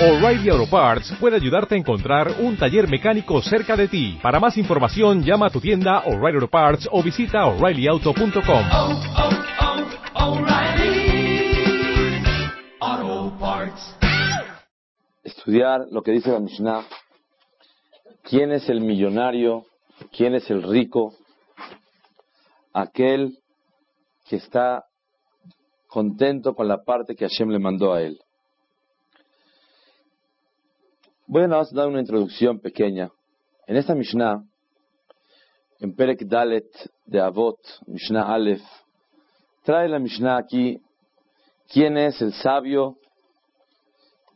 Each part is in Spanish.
O'Reilly Auto Parts puede ayudarte a encontrar un taller mecánico cerca de ti. Para más información, llama a tu tienda O'Reilly Auto Parts o visita oreillyauto.com. oh, oh, Parts. estudiar lo que dice la Mishnah. ¿Quién es el millonario? ¿Quién es el rico? Aquel que está contento con la parte que Hashem le mandó a él. Voy a dar una introducción pequeña. En esta Mishnah, en Perek Dalet de Avot, Mishnah Aleph, trae la Mishnah aquí quién es el sabio,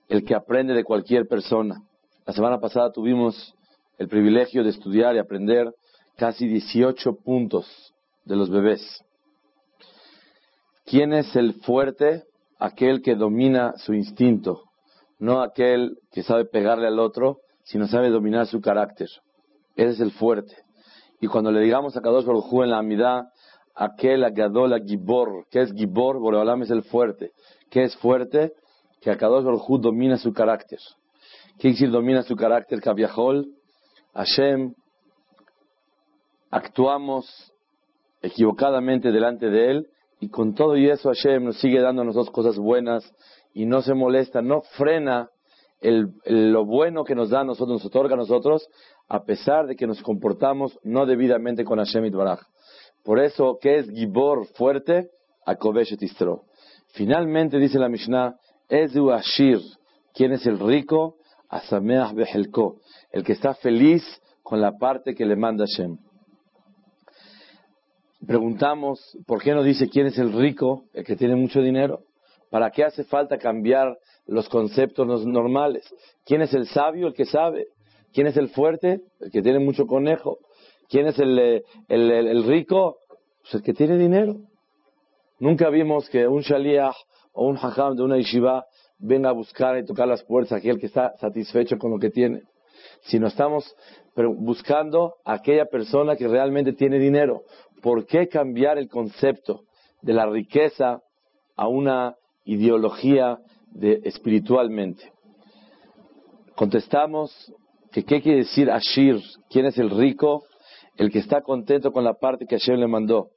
el que aprende de cualquier persona. La semana pasada tuvimos el privilegio de estudiar y aprender casi 18 puntos de los bebés. ¿Quién es el fuerte? Aquel que domina su instinto, no aquel que sabe pegarle al otro, sino sabe dominar su carácter. Ese es el fuerte. Y cuando le digamos a Kadosh Baruj Hu en la amidad, aquel agadol a Gibor, ¿qué es Gibor? Boreolam es el fuerte. ¿Qué es fuerte? Que Akadosh Baruj Hu domina su carácter. ¿Qué decir domina su carácter? Kaviahol, Hashem, actuamos equivocadamente delante de Él y con todo y eso Hashem nos sigue dando a nosotros cosas buenas y no se molesta, no frena lo bueno que nos da a nosotros, nos otorga a nosotros, a pesar de que nos comportamos no debidamente con Hashem y Baraj. Por eso, ¿qué es Gibor fuerte? Akovesh et Istro. Finalmente dice la Mishnah, Ezu Ashir, ¿quién es el rico? Asameach Behelko, el que está feliz con la parte que le manda Hashem. Preguntamos, ¿por qué no dice quién es el rico, el que tiene mucho dinero? ¿Para qué hace falta cambiar los conceptos normales? ¿Quién es el sabio, el que sabe? ¿Quién es el fuerte, el que tiene mucho conejo? ¿Quién es el, eh, el- rico? Pues el que tiene dinero. Nunca vimos que un shaliach o un hajam de una yeshiva venga a buscar y tocar las puertas a aquel que está satisfecho con lo que tiene. Sino estamos buscando a aquella persona que realmente tiene dinero. ¿Por qué cambiar el concepto de la riqueza a una ideología de espiritualmente? Contestamos que qué quiere decir Ashir, quién es el rico, el que está contento con la parte que Hashem le mandó.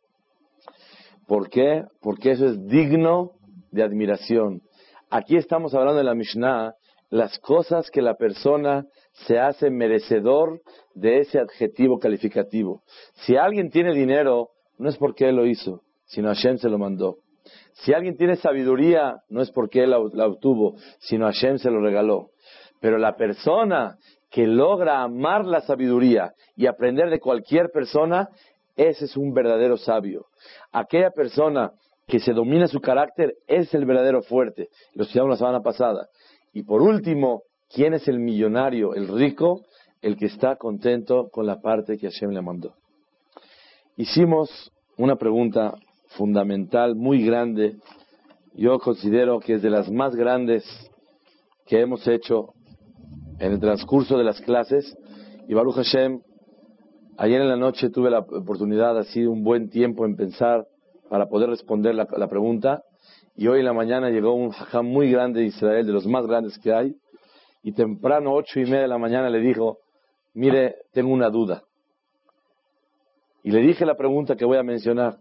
¿Por qué? Porque eso es digno de admiración. Aquí estamos hablando de la Mishnah, las cosas que la persona se hace merecedor de ese adjetivo calificativo. Si alguien tiene dinero, no es porque él lo hizo, sino Hashem se lo mandó. Si alguien tiene sabiduría, no es porque él la obtuvo, sino Hashem se lo regaló. Pero la persona que logra amar la sabiduría y aprender de cualquier persona, ese es un verdadero sabio. Aquella persona que se domina su carácter es el verdadero fuerte. Lo estudiamos la semana pasada. Y por último, ¿quién es el millonario, el rico? El que está contento con la parte que Hashem le mandó. Hicimos una pregunta fundamental, muy grande. Yo considero que es de las más grandes que hemos hecho en el transcurso de las clases. Y Baruch Hashem, ayer en la noche tuve la oportunidad, sido un buen tiempo en pensar para poder responder la, la pregunta. Y hoy en la mañana llegó un hajam muy grande de Israel, de los más grandes que hay. Y temprano, ocho y media de la mañana, le dijo, mire, tengo una duda. Y le dije la pregunta que voy a mencionar.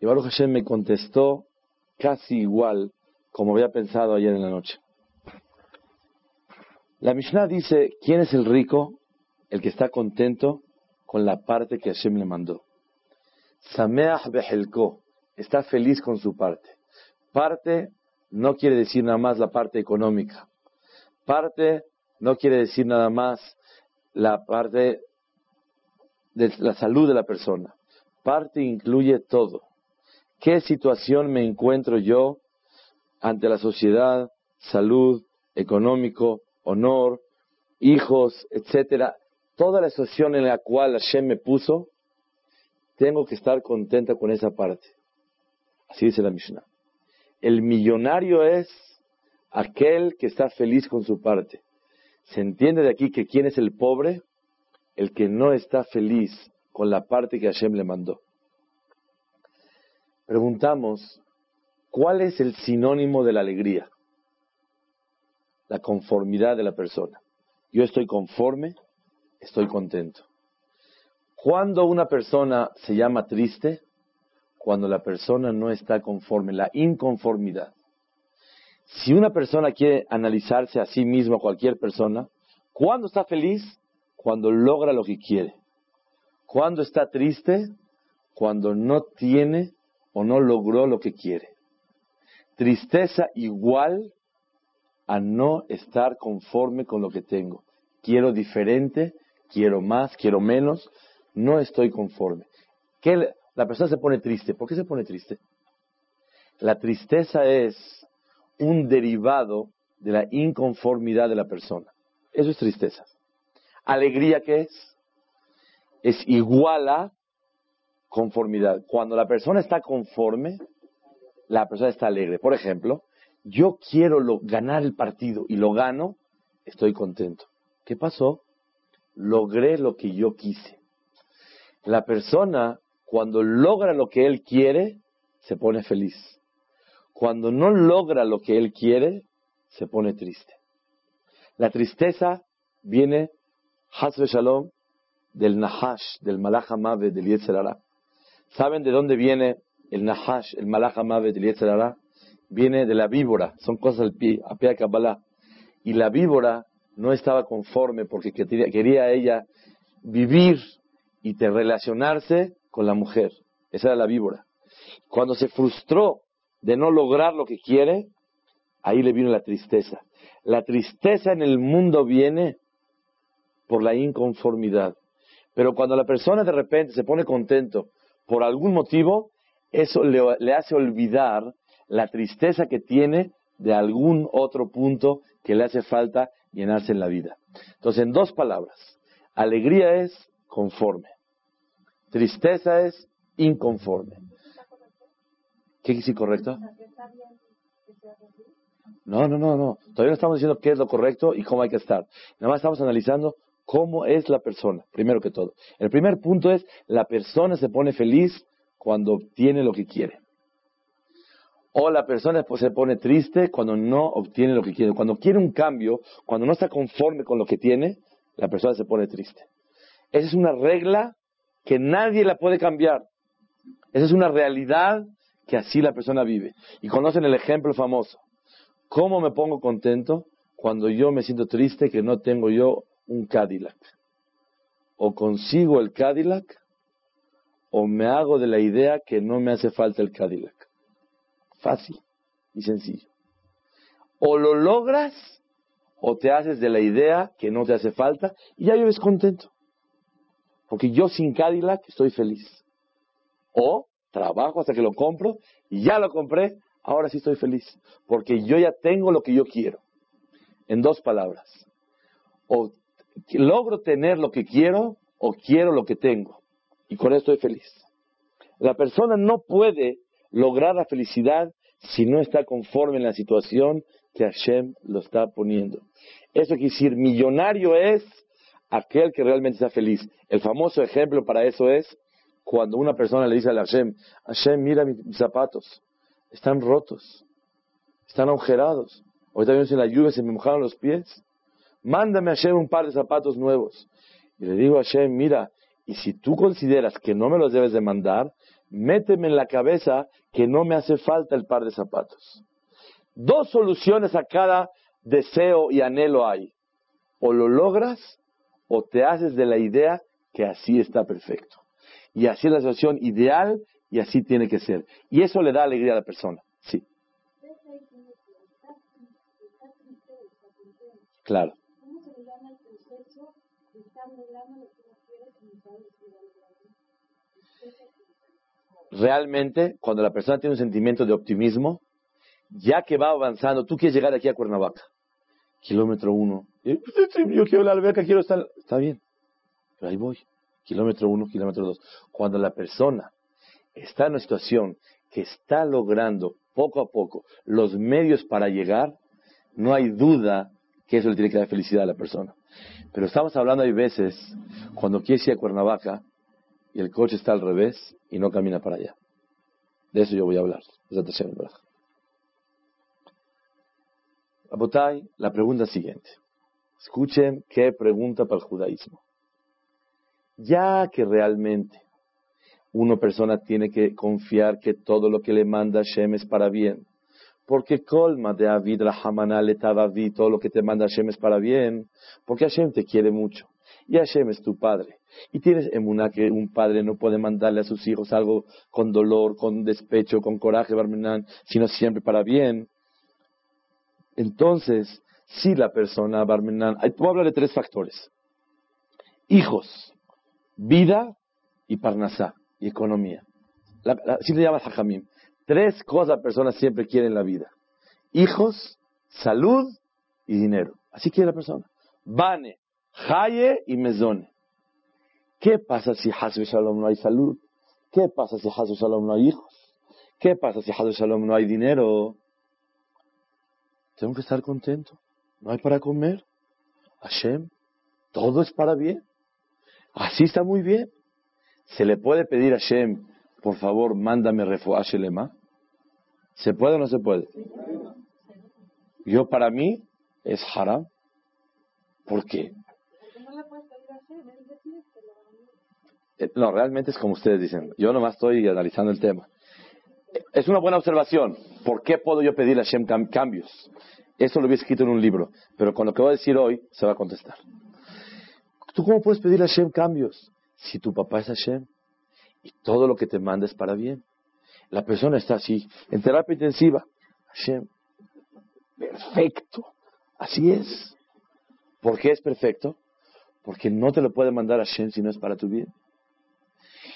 Y Baruch Hashem me contestó casi igual como había pensado ayer en la noche. La Mishnah dice, ¿quién es el rico? El que está contento con la parte que Hashem le mandó. Sameach behelko, está feliz con su parte. Parte no quiere decir nada más la parte económica. Parte no quiere decir nada más la parte de la salud de la persona. Parte incluye todo. ¿Qué situación me encuentro yo ante la sociedad, salud, económico, honor, hijos, etcétera? Toda la situación en la cual Hashem me puso, tengo que estar contenta con esa parte. Así dice la Mishnah. El millonario es aquel que está feliz con su parte. Se entiende de aquí que quién es el pobre, el que no está feliz con la parte que Hashem le mandó. Preguntamos, ¿cuál es el sinónimo de la alegría? la conformidad de la persona. Yo estoy conforme, estoy contento. Cuando una persona se llama triste, cuando la persona no está conforme, la inconformidad. Si una persona quiere analizarse a sí misma, cualquier persona, ¿cuándo está feliz? Cuando logra lo que quiere. ¿Cuándo está triste? Cuando no tiene o no logró lo que quiere. Tristeza igual a no estar conforme con lo que tengo. Quiero diferente, quiero más, quiero menos, no estoy conforme. ¿Qué, la persona se pone triste. ¿Por qué se pone triste? La tristeza es un derivado de la inconformidad de la persona. Eso es tristeza. Alegría, ¿qué es? Es igual a conformidad. Cuando la persona está conforme, la persona está alegre. Por ejemplo, yo quiero ganar el partido y lo gano, estoy contento. ¿Qué pasó? Logré lo que yo quise. La persona, cuando logra lo que él quiere, se pone feliz. Cuando no logra lo que él quiere, se pone triste. La tristeza viene, Hasbe Shalom, del Nahash, del Malach del Yetzerara. ¿Saben de dónde viene el Nahash, el Malach Mave del Yetzerara? Viene de la víbora, son cosas al pie, a pie Kabbalah. Y la víbora no estaba conforme porque quería ella vivir y te relacionarse con la mujer. Esa era la víbora. Cuando se frustró de no lograr lo que quiere, ahí le vino la tristeza. La tristeza en el mundo viene por la inconformidad. Pero cuando la persona de repente se pone contento por algún motivo, eso le, hace olvidar la tristeza que tiene de algún otro punto que le hace falta llenarse en la vida. Entonces, en dos palabras, alegría es conforme, tristeza es inconforme. ¿Qué es incorrecto? No, no, no, no. Todavía no estamos diciendo qué es lo correcto y cómo hay que estar. Nada más estamos analizando cómo es la persona, primero que todo. El primer punto es, la persona se pone feliz cuando obtiene lo que quiere. O la persona se pone triste cuando no obtiene lo que quiere. Cuando quiere un cambio, cuando no está conforme con lo que tiene, la persona se pone triste. Esa es una regla que nadie la puede cambiar. Esa es una realidad que así la persona vive. Y conocen el ejemplo famoso. ¿Cómo me pongo contento cuando yo me siento triste que no tengo yo un Cadillac. O consigo el Cadillac o me hago de la idea que no me hace falta el Cadillac. Fácil y sencillo. O lo logras o te haces de la idea que no te hace falta y ya vives contento. Porque yo sin Cadillac estoy feliz. O trabajo hasta que lo compro y ya lo compré, ahora sí estoy feliz. Porque yo ya tengo lo que yo quiero. En dos palabras. O logro tener lo que quiero o quiero lo que tengo. Y con esto estoy feliz. La persona no puede lograr la felicidad si no está conforme en la situación que Hashem lo está poniendo. Eso quiere decir, millonario es aquel que realmente está feliz. El famoso ejemplo para eso es cuando una persona le dice a Hashem, Hashem, mira mis, zapatos, están rotos, están agujerados. Ahorita vimos en la lluvia, se me mojaron los pies mándame a Hashem un par de zapatos nuevos. Y le digo a Hashem, mira, y si tú consideras que no me los debes de mandar, méteme en la cabeza que no me hace falta el par de zapatos. Dos soluciones a cada deseo y anhelo hay. O lo logras o te haces de la idea que así está perfecto. Y así es la situación ideal y así tiene que ser. Y eso le da alegría a la persona. Sí. Claro. Realmente, cuando la persona tiene un sentimiento de optimismo, ya que va avanzando, tú quieres llegar aquí a Cuernavaca, kilómetro uno, yo quiero la alberca, quiero estar, está bien, pero ahí voy, kilómetro uno, kilómetro dos. Cuando la persona está en una situación que está logrando poco a poco los medios para llegar, no hay duda que eso le tiene que dar felicidad a la persona. Pero estamos hablando, hay veces, cuando quieres ir a Cuernavaca y el coche está al revés y no camina para allá. De eso yo voy a hablar. Abotay, la pregunta siguiente. Escuchen qué pregunta para el judaísmo. Ya que realmente una persona tiene que confiar que todo lo que le manda Hashem es para bien, porque colma de Avid Rahamana le todo lo que te manda Hashem es para bien, porque Hashem te quiere mucho y Hashem es tu padre. Y tienes emuná que un padre no puede mandarle a sus hijos algo con dolor, con despecho, con coraje, Barmenán, sino siempre para bien. Entonces, si la persona, Barmenán, voy a hablar de tres factores. Hijos, vida y parnasá, y economía. así le llamas. Tres cosas personas siempre quieren en la vida. Hijos, salud y dinero. Así quiere la persona. Bane, Haye y Mezone. ¿Qué pasa si Hasbe Shalom no hay salud? ¿Qué pasa si Hasbe Shalom no hay hijos? ¿Qué pasa si Hasbe Shalom no hay dinero? Tengo que estar contento. No hay para comer. Hashem, todo es para bien. Así está muy bien. ¿Se le puede pedir a Hashem, por favor, mándame refuah Shelema? ¿Se puede o no se puede? Yo para mí es haram. ¿Por qué? Eh, no, realmente es como ustedes dicen. Yo nomás estoy analizando el tema. Es una buena observación. ¿Por qué puedo yo pedirle a Hashem cambios? Eso lo había escrito en un libro. Pero con lo que voy a decir hoy, se va a contestar. ¿Tú cómo puedes pedirle a Hashem cambios? Si tu papá es Hashem y todo lo que te manda es para bien. La persona está así, en terapia intensiva. Hashem, perfecto. Así es. ¿Por qué es perfecto? Porque no te lo puede mandar Hashem si no es para tu bien.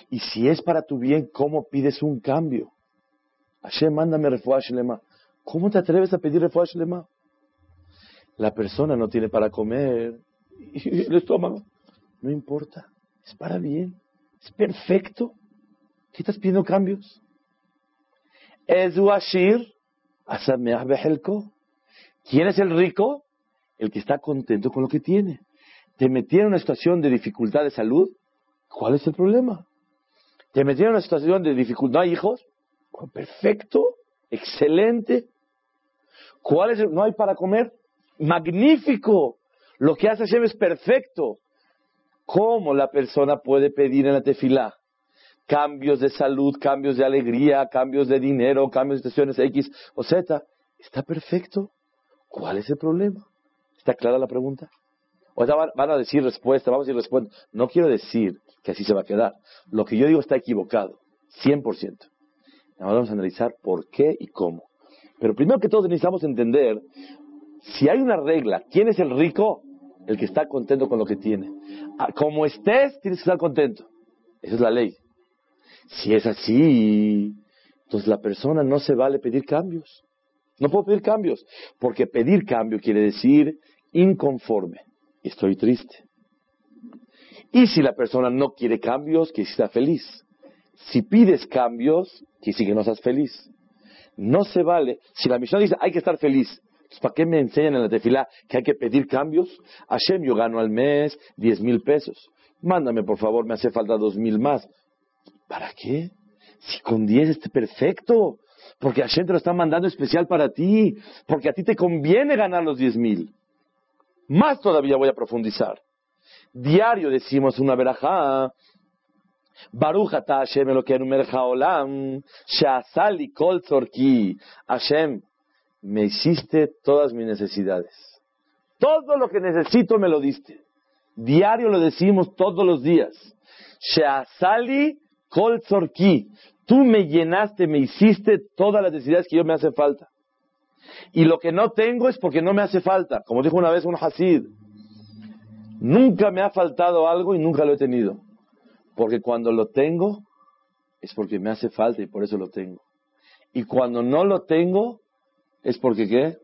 Y si es para tu bien, ¿cómo pides un cambio? Hashem, mándame refuah shlema. ¿Cómo te atreves a pedir refuah shlema? La persona no tiene para comer y el estómago. No importa, es para bien, es perfecto. ¿Qué estás pidiendo cambios? ¿Quién es el rico? El que está contento con lo que tiene. Te metieron en una situación de dificultad de salud. ¿Cuál es el problema? Te metieron en una situación de dificultad, hijos. Perfecto, excelente. ¿Cuál es no hay para comer? Magnífico. Lo que hace Hashem es perfecto. ¿Cómo la persona puede pedir en la tefilá? Cambios de salud, cambios de alegría, cambios de dinero, cambios de situaciones X o Z. Está perfecto. ¿Cuál es el problema? ¿Está clara la pregunta? O sea, van a decir respuesta, vamos a decir respuesta. No quiero decir que así se va a quedar. Lo que yo digo está equivocado, 100%. Ahora vamos a analizar por qué y cómo. Pero primero que todo necesitamos entender, si hay una regla, ¿quién es el rico? El que está contento con lo que tiene. Ah, como estés, tienes que estar contento. Esa es la ley. Si es así, entonces la persona no se vale pedir cambios. No puedo pedir cambios, porque pedir cambio quiere decir inconforme. Estoy triste. Y si la persona no quiere cambios, que está feliz. Si pides cambios, que sí que no estás feliz. No se vale. Si la misión dice hay que estar feliz, ¿para qué me enseñan en la tefila que hay que pedir cambios? Hashem, yo gano al mes diez mil pesos. Mándame, por favor, me hace falta dos mil más. ¿Para qué? Si con diez esté perfecto. Porque Hashem te lo está mandando especial para ti. Porque a ti te conviene ganar los diez mil. Más todavía voy a profundizar. Diario decimos una verajá. Baruch ata Hashem Elokeinu melech haolam, she'asali kol tzorki. Hashem, me hiciste todas mis necesidades. Todo lo que necesito me lo diste. Diario lo decimos todos los días. She'asali kol tzorki. Tú me llenaste, me hiciste todas las necesidades que yo me hace falta. Y lo que no tengo es porque no me hace falta. Como dijo una vez un Hasid, Nunca me ha faltado algo y nunca lo he tenido. Porque cuando lo tengo, es porque me hace falta y por eso lo tengo. Y cuando no lo tengo, es porque qué?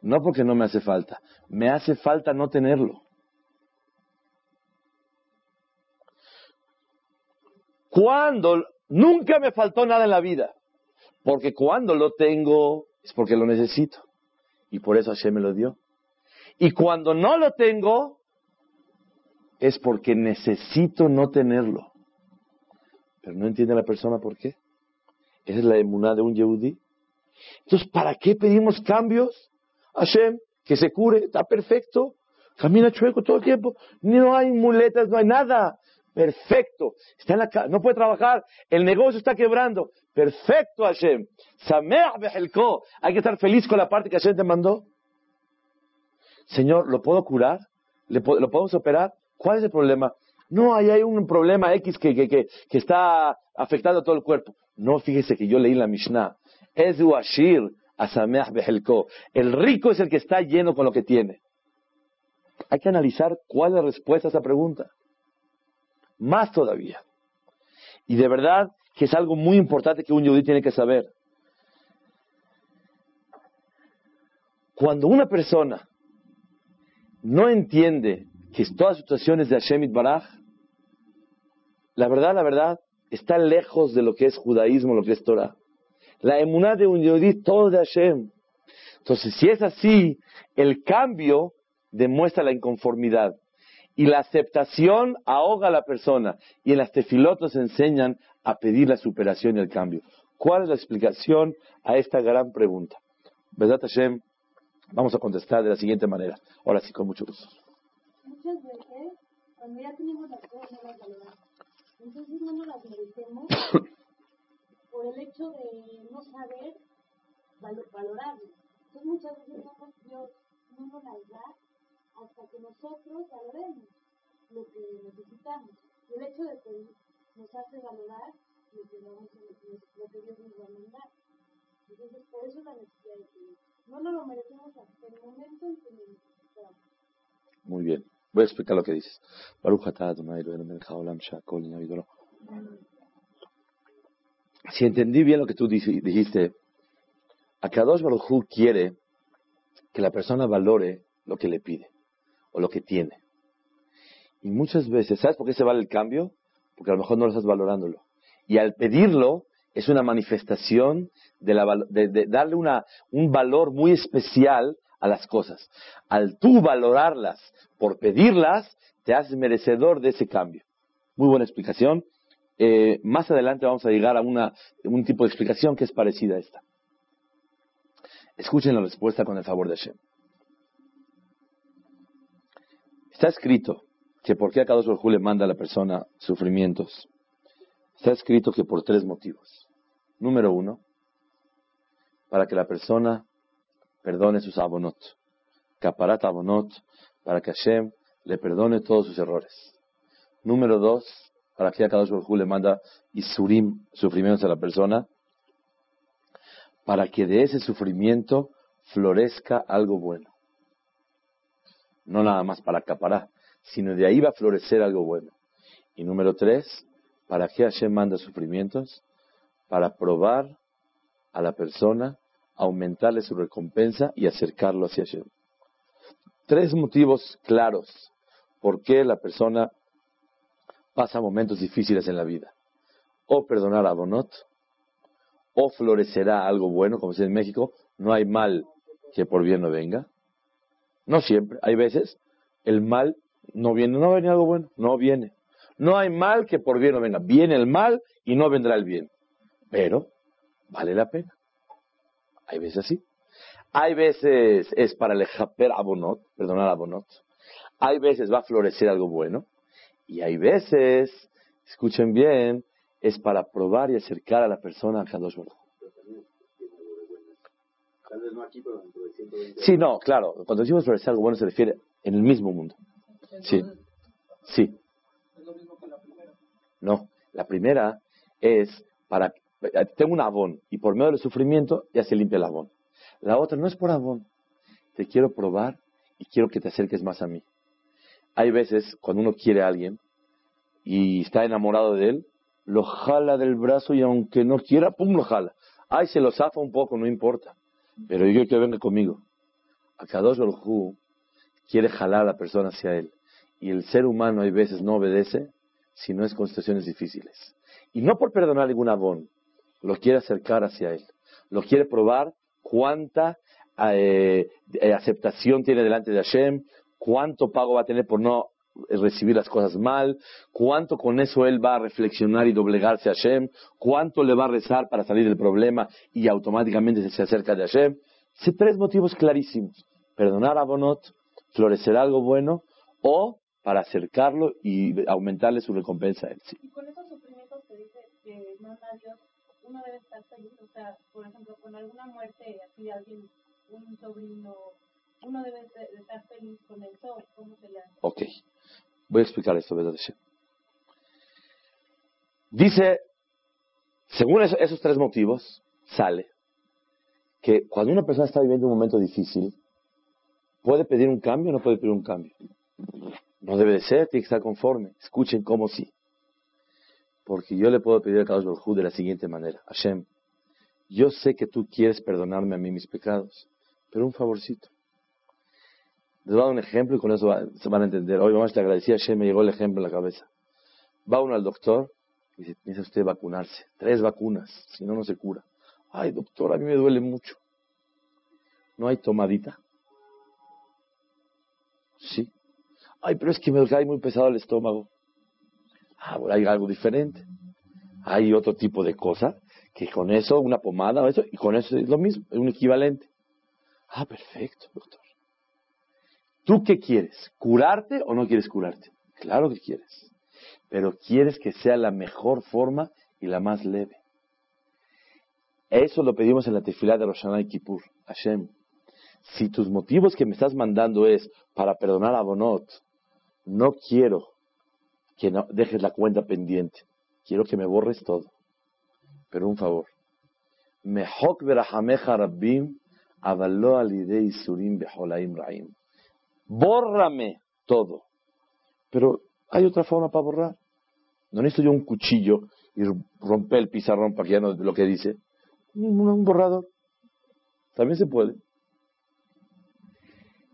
No porque no me hace falta. Me hace falta no tenerlo. Cuando nunca me faltó nada en la vida. Porque cuando lo tengo, es porque lo necesito. Y por eso Hashem me lo dio. Y cuando no lo tengo, es porque necesito no tenerlo. Pero no entiende la persona por qué. Esa es la emuná de un yehudí. Entonces, ¿para qué pedimos cambios? Hashem, que se cure, está perfecto, camina chueco todo el tiempo, no hay muletas, no hay nada. Perfecto. Está en la no puede trabajar, el negocio está quebrando. Perfecto, Hashem. Hay que estar feliz con la parte que Hashem te mandó. Señor, ¿lo puedo curar? ¿Lo podemos operar? ¿Cuál es el problema? No, ahí hay un problema X que, que, que, está afectando a todo el cuerpo. No, fíjese que yo leí la Mishnah. Es Ashir El rico es el que está lleno con lo que tiene. Hay que analizar cuál es la respuesta a esa pregunta. Más todavía. Y de verdad que es algo muy importante que un judío tiene que saber. Cuando una persona no entiende que todas situaciones de Hashem Baraj, la verdad, la verdad, está lejos de lo que es judaísmo, lo que es Torah. La emuná de un yodí, todo de Hashem. Entonces, si es así, el cambio demuestra la inconformidad. Y la aceptación ahoga a la persona. Y en las tefilotos enseñan a pedir la superación y el cambio. ¿Cuál es la explicación a esta gran pregunta? ¿Verdad, Hashem? Vamos a contestar de la siguiente manera. Ahora sí, con mucho gusto. Muchas veces, cuando ya tenemos las cosas, no las valoramos. Entonces no nos las merecemos por el hecho de no saber valorarlo. Entonces muchas veces no nos, Dios no nos las da hasta que nosotros valoremos lo que necesitamos. Y el hecho de que nos hace valorar lo que, vamos a, lo que Dios nos va a mandar. Entonces, por eso la necesidad de que no nos lo merecemos hasta el momento en que lo necesitamos. Muy bien. Voy a explicar lo que dices. Si entendí bien lo que tú dijiste, Akadosh Baruj quiere que la persona valore lo que le pide o lo que tiene. Y muchas veces, ¿sabes por qué se vale el cambio? Porque a lo mejor no lo estás valorándolo. Y al pedirlo es una manifestación de, darle un valor muy especial a las cosas. Al tú valorarlas por pedirlas, te haces merecedor de ese cambio. Muy buena explicación. Eh, más adelante vamos a llegar a un tipo de explicación que es parecida a esta. Escuchen la respuesta con el favor de Hashem. Está escrito que por qué a cada uno le manda a la persona sufrimientos. Está escrito que por tres motivos. Número uno, para que la persona perdone sus abonot. Caparat abonot, para que Hashem le perdone todos sus errores. Número dos, para que a cada uno le manda isurim, sufrimientos a la persona, para que de ese sufrimiento florezca algo bueno. No nada más para acaparar, sino de ahí va a florecer algo bueno. Y número tres, ¿para que Hashem manda sufrimientos? Para probar a la persona aumentarle su recompensa y acercarlo hacia Hashem. Tres motivos claros por qué la persona pasa momentos difíciles en la vida. O perdonar a Bonot, o florecerá algo bueno, como se dice en México, no hay mal que por bien no venga. No siempre, hay veces el mal no viene, no viene algo bueno, no viene. No hay mal que por bien no venga, viene el mal y no vendrá el bien. Pero vale la pena. Hay veces así. Hay veces es para el japer abonot, perdonar abonot. Hay veces va a florecer algo bueno. Y hay veces, escuchen bien, es para probar y acercar a la persona a Kadosh Baruch. Sí, no, claro. Cuando decimos florecer algo bueno se refiere en el mismo mundo. Sí. Sí. No, la primera es para tengo un abón y por medio del sufrimiento ya se limpia el abón. La otra no es por abón. Te quiero probar y quiero que te acerques más a mí. Hay veces cuando uno quiere a alguien y está enamorado de él, lo jala del brazo y aunque no quiera, pum, lo jala. Ay, se lo zafa un poco, no importa. Pero yo quiero que venga conmigo. Akadosh Baruj quiere jalar a la persona hacia él. Y el ser humano hay veces no obedece si no es con situaciones difíciles. Y no por perdonar ningún abón, lo quiere acercar hacia él. Lo quiere probar cuánta eh, eh, aceptación tiene delante de Hashem, cuánto pago va a tener por no recibir las cosas mal, cuánto con eso él va a reflexionar y doblegarse a Hashem, cuánto le va a rezar para salir del problema y automáticamente se acerca de Hashem. Son tres motivos clarísimos. Perdonar a Bonot, florecer algo bueno o para acercarlo y aumentarle su recompensa a él. Y con esos sufrimientos que dice que uno debe estar feliz. O sea, por ejemplo, con alguna muerte así alguien, un sobrino, uno debe de estar feliz con el sol. ¿Cómo se llama? Ok. Voy a explicar esto, ¿verdad? Dice, según eso- esos tres motivos, sale que cuando una persona está viviendo un momento difícil, puede pedir un cambio o no puede pedir un cambio. No debe de ser, tiene que estar conforme. Escuchen cómo sí. Porque yo le puedo pedir a Baruj Hu de la siguiente manera. Hashem, yo sé que tú quieres perdonarme a mí mis pecados, pero un favorcito. Les voy a dar un ejemplo y con eso va- se van a entender. Hoy vamos a agradecer a Hashem, me llegó el ejemplo en la cabeza. Va uno al doctor y dice, necesita usted vacunarse. Tres vacunas, si no, no se cura. Ay, doctor, a mí me duele mucho. ¿No hay tomadita? Sí. Ay, pero es que me cae muy pesado el estómago. Ah, bueno, hay algo diferente. Hay otro tipo de cosa que con eso, una pomada o eso, y con eso es lo mismo, es un equivalente. Ah, perfecto, doctor. ¿Tú qué quieres? ¿Curarte o no quieres curarte? Claro que quieres. Pero quieres que sea la mejor forma y la más leve. Eso lo pedimos en la tefilá de Rosh y Kippur. Hashem, si tus motivos que me estás mandando es para perdonar a Bonot, no quiero que dejes la cuenta pendiente. Quiero que me borres todo. Pero un favor. Mehok verahameja rabbim avalo alidei surim beholaim raim. Bórrame todo. Pero hay otra forma para borrar. No necesito yo un cuchillo y romper el pizarrón para que ya no lo que dice. Un, borrador. También se puede.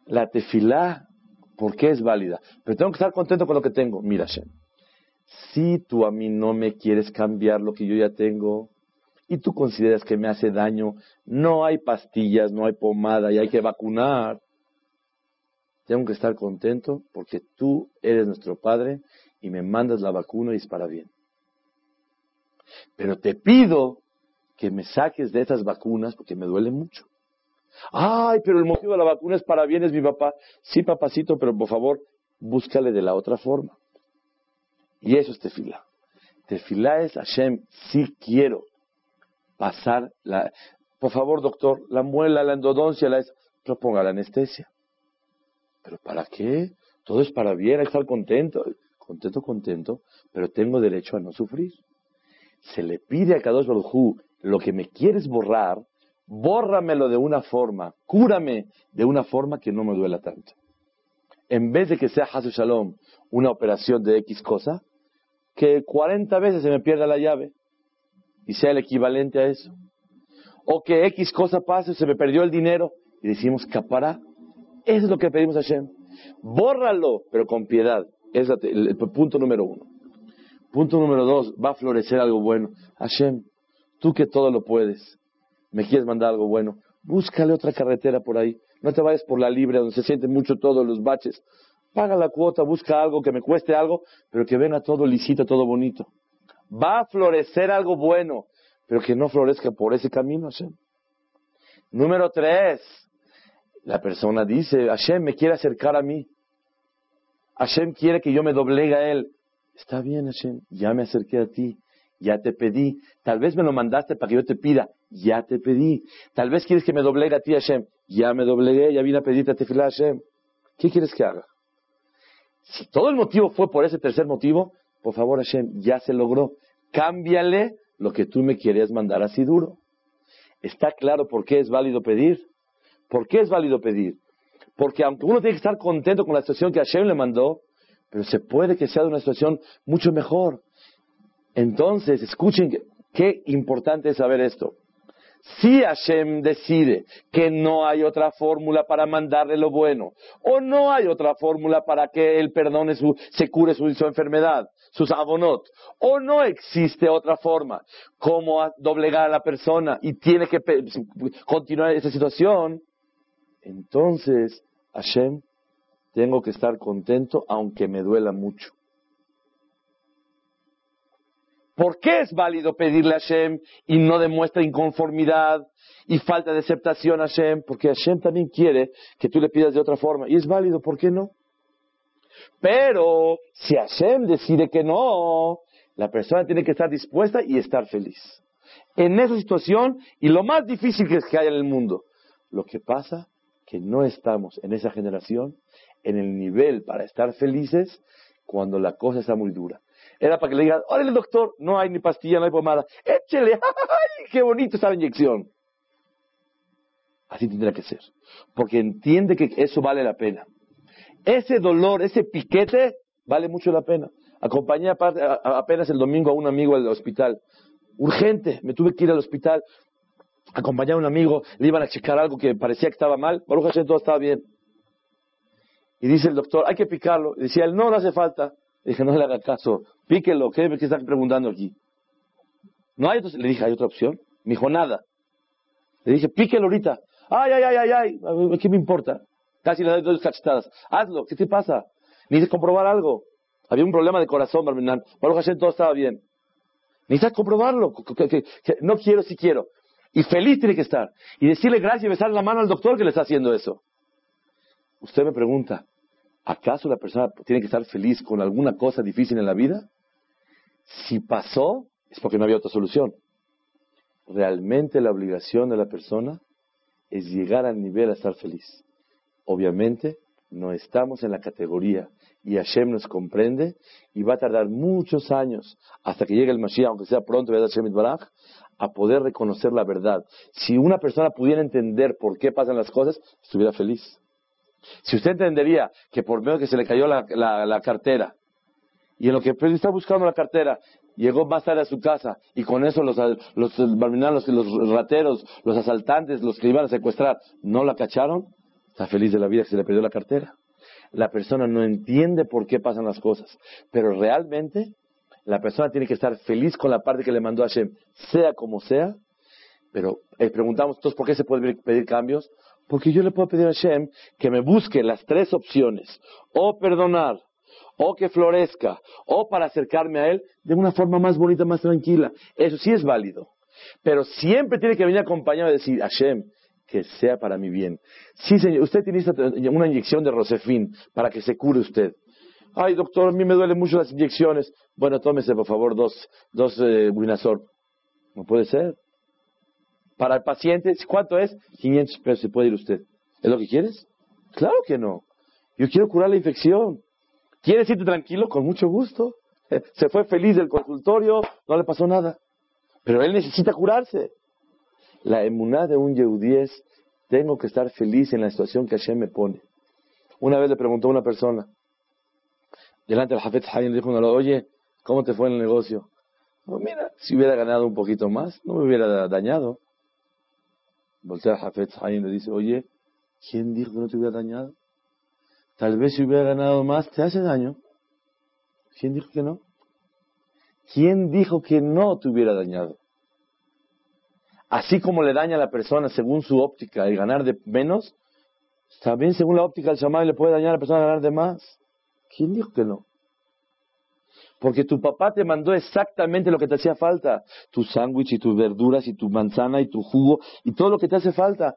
La tefilá, ¿por qué es válida? Pero tengo que estar contento con lo que tengo. Mira, Shem, si tú a mí no me quieres cambiar lo que yo ya tengo y tú consideras que me hace daño, no hay pastillas, no hay pomada y hay que vacunar, tengo que estar contento porque tú eres nuestro Padre y me mandas la vacuna y es para bien. Pero te pido que me saques de esas vacunas porque me duele mucho. Ay, pero el motivo de la vacuna es para bien, es mi papá. Sí, papacito, pero por favor, búscale de la otra forma. Y eso es tefilá. Tefilá es Hashem, sí quiero pasar la... Por favor, doctor, la muela, la endodoncia, la... proponga la anestesia. ¿Pero para qué? Todo es para bien, estar contento. Contento, contento, pero tengo derecho a no sufrir. Se le pide a Kadosh Baruj Hu, lo que me quieres borrar, bórramelo de una forma, cúrame de una forma que no me duela tanto. En vez de que sea Hasu Shalom una operación de X cosa, que 40 veces se me pierda la llave y sea el equivalente a eso. O que X cosa pase, se me perdió el dinero y decimos capará. Eso es lo que pedimos a Hashem. Bórralo, pero con piedad. Es el punto número uno. Punto número dos, va a florecer algo bueno. Hashem, tú que todo lo puedes, me quieres mandar algo bueno, búscale otra carretera por ahí. No te vayas por la libre, donde se sienten mucho todos los baches. Paga la cuota, busca algo que me cueste algo, pero que venga todo lisito, todo bonito. Va a florecer algo bueno, pero que no florezca por ese camino, Hashem. Número tres, la persona dice, Hashem me quiere acercar a mí. Hashem quiere que yo me doblegue a él. Está bien, Hashem, ya me acerqué a ti, ya te pedí. Tal vez me lo mandaste para que yo te pida, ya te pedí. Tal vez quieres que me doblegue a ti, Hashem, ya me doblegué, ya vine a pedirte a tefilá, Hashem. ¿Qué quieres que haga? Si todo el motivo fue por ese tercer motivo, por favor, Hashem, ya se logró. Cámbiale lo que tú me querías mandar así duro. ¿Está claro por qué es válido pedir? ¿Por qué es válido pedir? Porque aunque uno tiene que estar contento con la situación que Hashem le mandó, pero se puede que sea de una situación mucho mejor. Entonces, escuchen qué importante es saber esto. Si Hashem decide que no hay otra fórmula para mandarle lo bueno, o no hay otra fórmula para que él perdone su, se cure su, enfermedad, sus abonot, o no existe otra forma como doblegar a la persona y tiene que continuar esa situación, entonces Hashem tengo que estar contento aunque me duela mucho. ¿Por qué es válido pedirle a Hashem y no demuestra inconformidad y falta de aceptación a Hashem? Porque Hashem también quiere que tú le pidas de otra forma. Y es válido, ¿por qué no? Pero si Hashem decide que no, la persona tiene que estar dispuesta y estar feliz. En esa situación, y lo más difícil que es que haya en el mundo, lo que pasa que no estamos en esa generación en el nivel para estar felices cuando la cosa está muy dura. Era para que le digan, órale doctor, no hay ni pastilla, no hay pomada, échele, ¡ay, qué bonito está la inyección! Así tendrá que ser, porque entiende que eso vale la pena. Ese dolor, ese piquete, vale mucho la pena. Acompañé apenas el domingo a un amigo al hospital. Urgente, me tuve que ir al hospital. Acompañé a un amigo, le iban a checar algo que parecía que estaba mal. Baruch Hashem, todo estaba bien. Y dice el doctor, hay que picarlo. Y decía él, no, no hace falta. Le dije, no le haga caso, píquelo, ¿qué, qué está preguntando aquí? No hay otra, le dije, ¿hay otra opción? Me dijo, nada. Le dije, píquelo ahorita. Ay, ay, ay, ay, ay, ¿qué me importa? Casi le doy dos cachetadas. Hazlo, ¿qué te pasa? Necesitas comprobar algo. Había un problema de corazón, Barminan. Baruch Hashem, todo estaba bien. Necesitas comprobarlo. no quiero, si quiero. Y feliz tiene que estar. Y decirle gracias y besar la mano al doctor que le está haciendo eso. Usted me pregunta, ¿acaso la persona tiene que estar feliz con alguna cosa difícil en la vida? Si pasó, es porque no había otra solución. Realmente la obligación de la persona es llegar al nivel a estar feliz. Obviamente, no estamos en la categoría y Hashem nos comprende y va a tardar muchos años hasta que llegue el Mashiach, aunque sea pronto, a poder reconocer la verdad. Si una persona pudiera entender por qué pasan las cosas, estuviera feliz. Si usted entendería que por medio que se le cayó la, cartera, y en lo que está buscando la cartera, llegó más tarde a su casa, y con eso los, los, los, los rateros, los asaltantes, los que iban a secuestrar, no la cacharon, está feliz de la vida que se le perdió la cartera. La persona no entiende por qué pasan las cosas, pero realmente la persona tiene que estar feliz con la parte que le mandó Hashem, sea como sea, pero eh, preguntamos entonces por qué se puede pedir cambios, porque yo le puedo pedir a Hashem que me busque las tres opciones, o perdonar, o que florezca, o para acercarme a Él de una forma más bonita, más tranquila. Eso sí es válido. Pero siempre tiene que venir acompañado de decir, Hashem, que sea para mi bien. Sí, señor, usted tiene una inyección de Rosefin para que se cure usted. Ay, doctor, a mí me duelen mucho las inyecciones. Bueno, tómese, por favor, dos, dos eh, No puede ser. Para el paciente, ¿cuánto es? 500 pesos, se puede ir usted. ¿Es lo que quieres? Claro que no. Yo quiero curar la infección. ¿Quieres irte tranquilo? Con mucho gusto. Se fue feliz del consultorio, no le pasó nada. Pero él necesita curarse. La emuná de un yehudí es, tengo que estar feliz en la situación que Hashem me pone. Una vez le preguntó a una persona, delante del Hafez Hayim, dijo, oye, ¿cómo te fue en el negocio? mira, si hubiera ganado un poquito más, no me hubiera dañado. Voltea a Jafet y le dice, oye, ¿quién dijo que no te hubiera dañado? Tal vez si hubiera ganado más te hace daño. ¿Quién dijo que no? ¿Quién dijo que no te hubiera dañado? Así como le daña a la persona según su óptica el ganar de menos, también según la óptica del chamán le puede dañar a la persona ganar de más. ¿Quién dijo que no? Porque tu papá te mandó exactamente lo que te hacía falta. Tu sándwich y tus verduras y tu manzana y tu jugo y todo lo que te hace falta.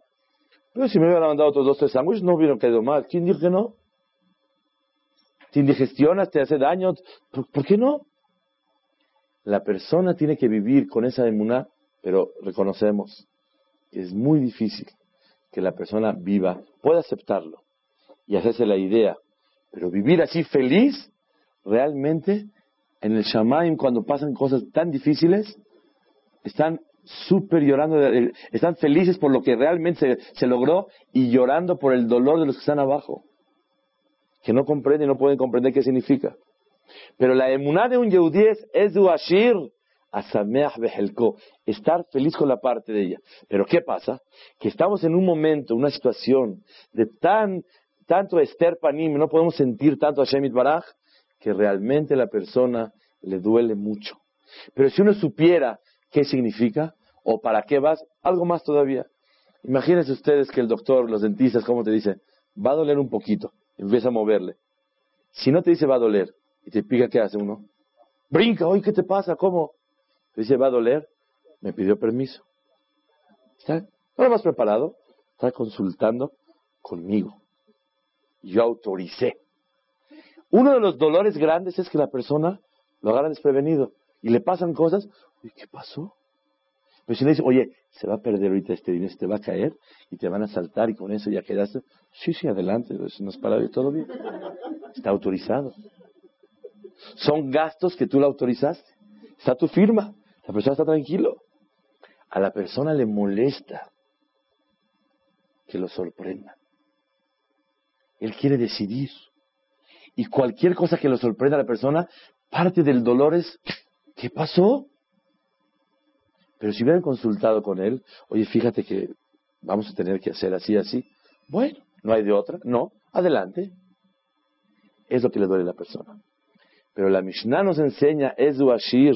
Pero si me hubieran mandado otros dos, tres sándwiches, no hubieran caído mal. ¿Quién dijo que no? Te indigestionas, te hace daño. ¿Por, qué no? La persona tiene que vivir con esa inmunidad, pero reconocemos que es muy difícil que la persona viva, pueda aceptarlo y hacerse la idea. Pero vivir así feliz, realmente en el Shamaim, cuando pasan cosas tan difíciles, están súper llorando, están felices por lo que realmente se, logró y llorando por el dolor de los que están abajo, que no comprenden y no pueden comprender qué significa. Pero la emuná de un Yehudí es, es asameach behelko, estar feliz con la parte de ella. Pero ¿qué pasa? Que estamos en un momento, una situación de tan, tanto Esther Panim, no podemos sentir tanto a Shemit Baraj, que realmente la persona le duele mucho. Pero si uno supiera qué significa o para qué vas, algo más todavía. Imagínense ustedes que el doctor, los dentistas, ¿cómo te dicen? Va a doler un poquito. empieza a moverle. Si no te dice va a doler y te pica, ¿qué hace uno? Brinca, oye, ¿qué te pasa? ¿Cómo? Dice va a doler, me pidió permiso. ¿Está? No lo más preparado, está consultando conmigo. Yo autoricé. Uno de los dolores grandes es que la persona lo agarra desprevenido y le pasan cosas. ¿Y qué pasó? Pero si le dice, oye, se va a perder ahorita este dinero, se te va a caer y te van a saltar y con eso ya quedaste. Sí, sí, adelante, no es para todo bien. Está autorizado. Son gastos que tú le autorizaste. Está tu firma. La persona está tranquilo. A la persona le molesta que lo sorprenda. Él quiere decidir. Y cualquier cosa que lo sorprenda a la persona, parte del dolor es, ¿qué pasó? Pero si hubieran consultado con él, oye, fíjate que vamos a tener que hacer así, así. Bueno, no hay de otra. No, adelante. Es lo que le duele a la persona. Pero la Mishnah nos enseña, Ezu Ashir,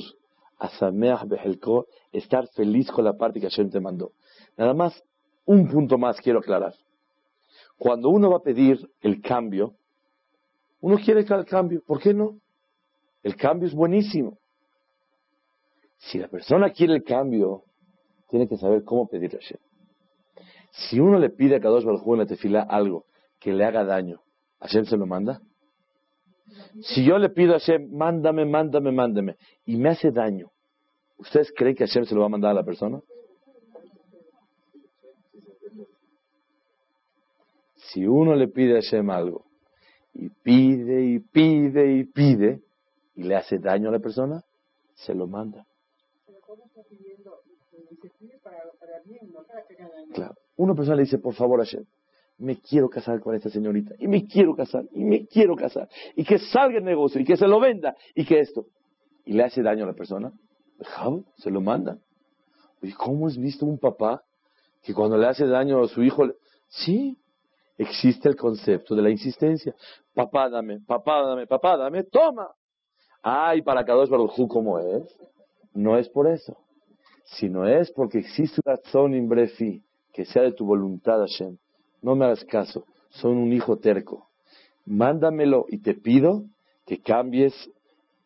Asameach Behelko, estar feliz con la parte que Hashem te mandó. Nada más, un punto más quiero aclarar. Cuando uno va a pedir el cambio, uno quiere el cambio, ¿por qué no? El cambio es buenísimo. Si la persona quiere el cambio, tiene que saber cómo pedirle a Hashem. Si uno le pide a Kadosh Baruj en la tefila algo que le haga daño, ¿Hashem se lo manda? Si yo le pido a Hashem, mándame, mándame, mándame, y me hace daño, ¿ustedes creen que Hashem se lo va a mandar a la persona? Si uno le pide a Hashem algo, y pide, y pide, y pide, y le hace daño a la persona, se lo manda. Claro. Una persona le dice, por favor, Hashem, me quiero casar con esta señorita, y me quiero casar, y me quiero casar, y que salga el negocio, y que se lo venda, y que esto. Y le hace daño a la persona, se lo manda. ¿Y cómo es visto un papá que cuando le hace daño a su hijo, sí, existe el concepto de la insistencia. Papá, dame, papá, dame, papá, dame, toma. Ay, para Kadosh Baruj ¿cómo es? No es por eso, sino es porque existe una razón imbrefi, que sea de tu voluntad, Hashem no me hagas caso, son un hijo terco. Mándamelo y te pido que cambies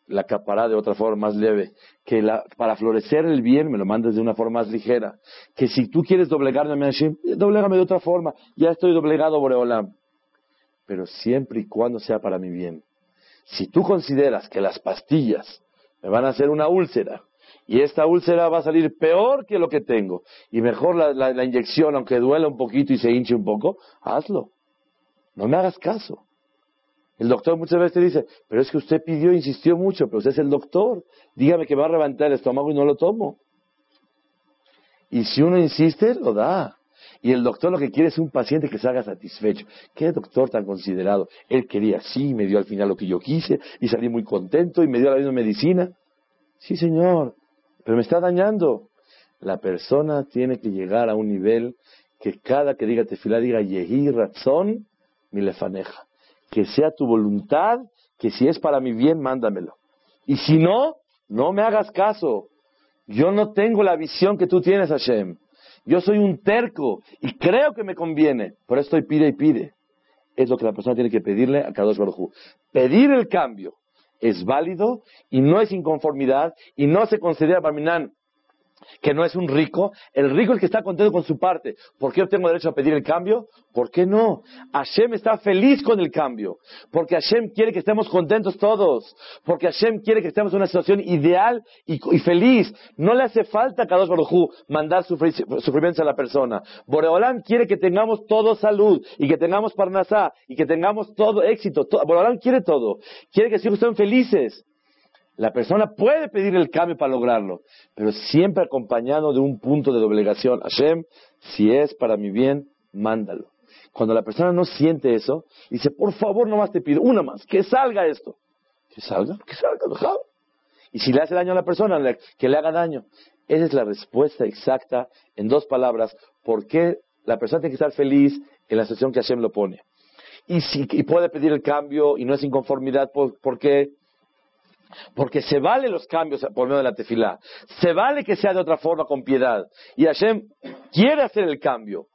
la capará de otra forma más leve, que para florecer el bien me lo mandes de una forma más ligera, que si tú quieres doblegarme a Hashem, doblégame de otra forma, ya estoy doblegado Boreolam, pero siempre y cuando sea para mi bien. Si tú consideras que las pastillas me van a hacer una úlcera, y esta úlcera va a salir peor que lo que tengo. Y mejor la, inyección, aunque duela un poquito y se hinche un poco, hazlo. No me hagas caso. El doctor muchas veces te dice, pero es que usted pidió, insistió mucho, pero usted es el doctor. Dígame que va a levantar el estómago y no lo tomo. Y si uno insiste, lo da. Y el doctor lo que quiere es un paciente que se haga satisfecho. ¿Qué doctor tan considerado? Él quería, sí, me dio al final lo que yo quise y salí muy contento y me dio la misma medicina. Sí, señor, pero me está dañando. La persona tiene que llegar a un nivel que cada que diga tefilá diga yehi razón mi lefaneja. Que sea tu voluntad, que si es para mi bien, mándamelo. Y si no, no me hagas caso. Yo no tengo la visión que tú tienes, Hashem. Yo soy un terco y creo que me conviene. Por eso estoy pide y pide. Es lo que la persona tiene que pedirle a Kadosh Baruj Pedir el cambio es válido y no es inconformidad y no se considera Barminan que no es un rico, el rico es el que está contento con su parte. ¿Por qué yo tengo derecho a pedir el cambio? ¿Por qué no? Hashem está feliz con el cambio, porque Hashem quiere que estemos contentos todos, porque Hashem quiere que estemos en una situación ideal y, feliz. No le hace falta a Kadosh Baruj mandar sufrimiento a la persona. Boreolam quiere que tengamos todo salud y que tengamos parnasá y que tengamos todo éxito. Boreolam quiere todo. Quiere que siempre estén felices. La persona puede pedir el cambio para lograrlo, pero siempre acompañado de un punto de doblegación. Hashem, si es para mi bien, mándalo. Cuando la persona no siente eso, dice, por favor, nomás te pido una más, que salga esto. Que salga, que salga, dejado. Y si le hace daño a la persona, que le haga daño. Esa es la respuesta exacta en dos palabras, por qué la persona tiene que estar feliz en la situación que Hashem lo pone. Y, si, puede pedir el cambio y no es inconformidad, ¿por qué? Porque se vale los cambios por medio de la tefilá. Se vale que sea de otra forma con piedad. Y Hashem quiere hacer el cambio.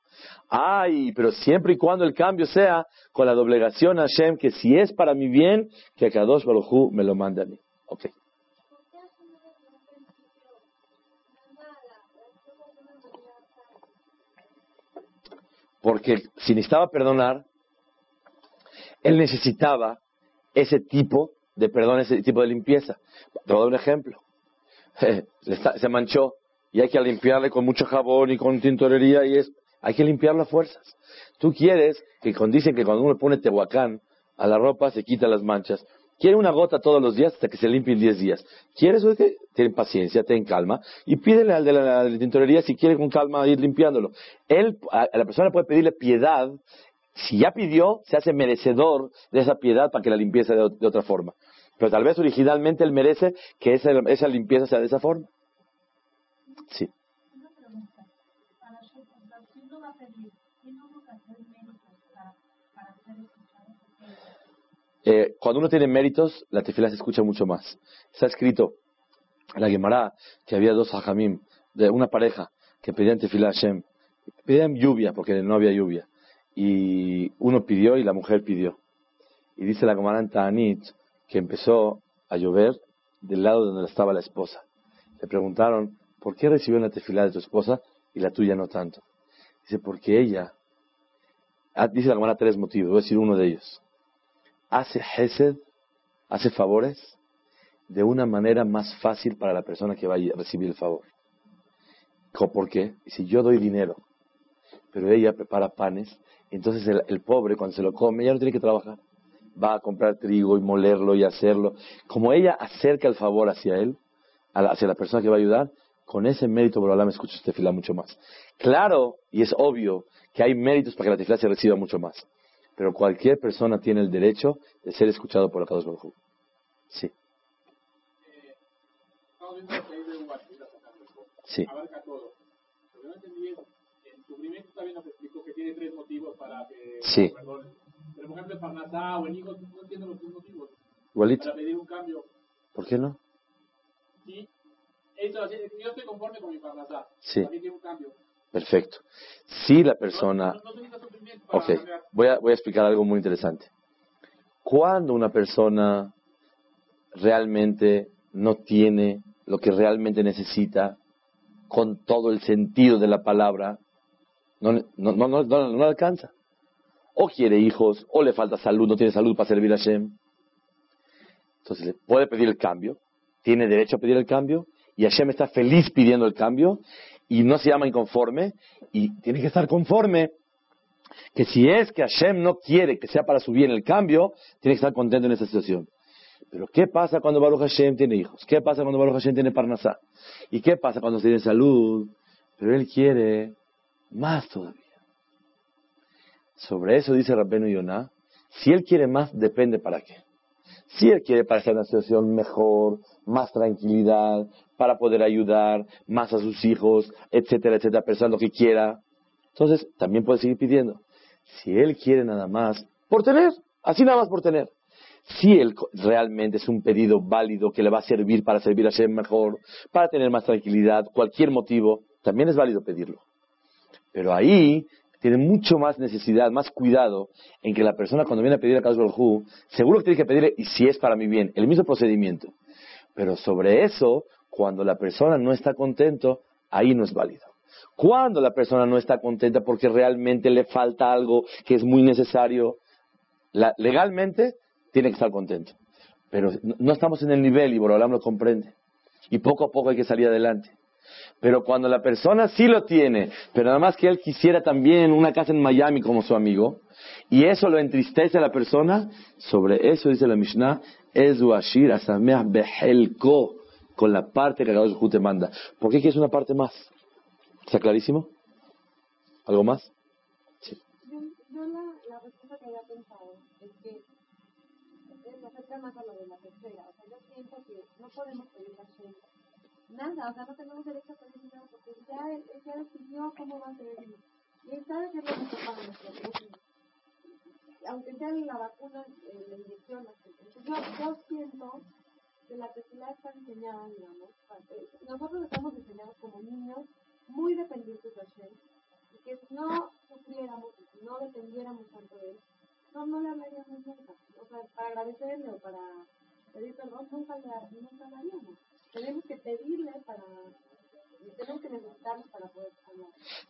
Ay, pero siempre y cuando el cambio sea con la doblegación a Hashem, que si es para mi bien, que Kadosh Baruj me lo mande a mí. Ok. ¿Por qué Hashem no desde un principio manda a la acción de una manera tan Porque si necesitaba perdonar, él necesitaba ese tipo de perdón, ese tipo de limpieza. Te voy a dar un ejemplo. Se manchó y hay que limpiarle con mucho jabón y con tintorería y es, hay que limpiarlo a fuerzas. Tú quieres que cuando dicen que cuando uno pone tehuacán a la ropa se quita las manchas. Quiere una gota todos los días hasta que se limpie en 10 días. ¿Quieres? Oye, ten paciencia, ten calma y pídele al de la, tintorería si quiere con calma ir limpiándolo. Él, a la persona puede pedirle piedad. Si ya pidió, se hace merecedor de esa piedad para que la limpieza de, de otra forma. Pero tal vez originalmente él merece que esa, esa limpieza sea de esa forma. Sí. Eh, cuando uno tiene méritos, la tefilá se escucha mucho más. Está escrito en la Gemara que había dos hajamim, de una pareja, que pedían tefilá a Hashem. Pedían lluvia, porque no había lluvia. Y uno pidió y la mujer pidió. Y dice la Gemara en Ta'anit que empezó a llover del lado donde estaba la esposa. Le preguntaron, ¿por qué recibió la tefilá de tu esposa y la tuya no tanto? Dice, porque ella, ah, dice la Gemara tres motivos, voy a decir uno de ellos hace hesed, hace favores de una manera más fácil para la persona que va a recibir el favor. ¿Por qué? Si yo doy dinero, pero ella prepara panes, entonces el, el pobre cuando se lo come ya no tiene que trabajar. Va a comprar trigo y molerlo y hacerlo. Como ella acerca el favor hacia él, hacia la persona que va a ayudar, con ese mérito, por me escucha este tefilá mucho más. Claro, y es obvio que hay méritos para que la tefilá se reciba mucho más. Pero cualquier persona tiene el derecho de ser escuchado por Akadosh Baruj. Sí, Estamos también nos explicó que tiene tres motivos para que Sí. Pero por ejemplo en Parnasá o en hijos no entiendo los tres motivos. Igualito. Para pedir un cambio. ¿Por qué no? Sí. Eso, así, yo estoy conforme con mi Parnasá. Sí. Para quiero un cambio. Perfecto. Si la persona... No, no, no para Ok, cambiar. voy a, voy a explicar algo muy interesante. Cuando una persona realmente no tiene lo que realmente necesita, con todo el sentido de la palabra, no, no, no, no, no- alcanza. O quiere hijos, o le falta salud, no tiene salud para servir a Hashem. Entonces, puede pedir el cambio, tiene derecho a pedir el cambio, y Hashem está feliz pidiendo el cambio, y no se llama inconforme, y tiene que estar conforme que si es que Hashem no quiere que sea para su bien el cambio, tiene que estar contento en esa situación. Pero ¿qué pasa cuando Baruch Hashem tiene hijos? ¿Qué pasa cuando Baruch Hashem tiene Parnasá? ¿Y qué pasa cuando tiene salud? Pero él quiere más todavía. Sobre eso dice Rabbenu Yonah, si él quiere más, depende para qué. Si él quiere para estar en una situación mejor, más tranquilidad, para poder ayudar más a sus hijos, etcétera, etcétera, pensando que quiera, entonces también puede seguir pidiendo. Si él quiere nada más, por tener, así nada más por tener. Si él realmente es un pedido válido que le va a servir para servir a Hashem mejor, para tener más tranquilidad, cualquier motivo, también es válido pedirlo. Pero ahí tiene mucho más necesidad, más cuidado en que la persona cuando viene a pedir a Kadosh Hu, seguro que tiene que pedirle, y si es para mi bien, el mismo procedimiento. Pero sobre eso, cuando la persona no está contento, ahí no es válido. Cuando la persona no está contenta porque realmente le falta algo que es muy necesario, legalmente tiene que estar contento. Pero no, no estamos en el nivel y Borolam lo comprende. Y poco a poco hay que salir adelante. Pero cuando la persona sí lo tiene, pero nada más que él quisiera también una casa en Miami como su amigo, y eso lo entristece a la persona, sobre eso dice la Mishnah, Ezu Ashir Asameach Behelko, con la parte que Akadosh te manda. ¿Por qué quieres una parte más? ¿Está clarísimo? ¿Algo más? Sí. Yo, yo la, la respuesta que había pensado es que eh, me acerca más a lo de la tercera. O sea, yo pienso que no podemos pedir a Hashem nada, o sea, no tenemos derecho a pedir nada porque ya él, ya decidió cómo va a ser y, y él sabe que es lo mejor para prójimo. Aunque sea la vacuna, eh, la inyección, yo, yo siento que la tequila está diseñada, digamos, nosotros estamos diseñados como niños muy dependientes de Hashem que si no sufriéramos, si no dependiéramos tanto de él, no, no le hablaríamos nunca. O sea, para agradecerle o para pedir perdón, nunca nunca le haríamos. Tenemos que pedirle para, tenemos que para poder.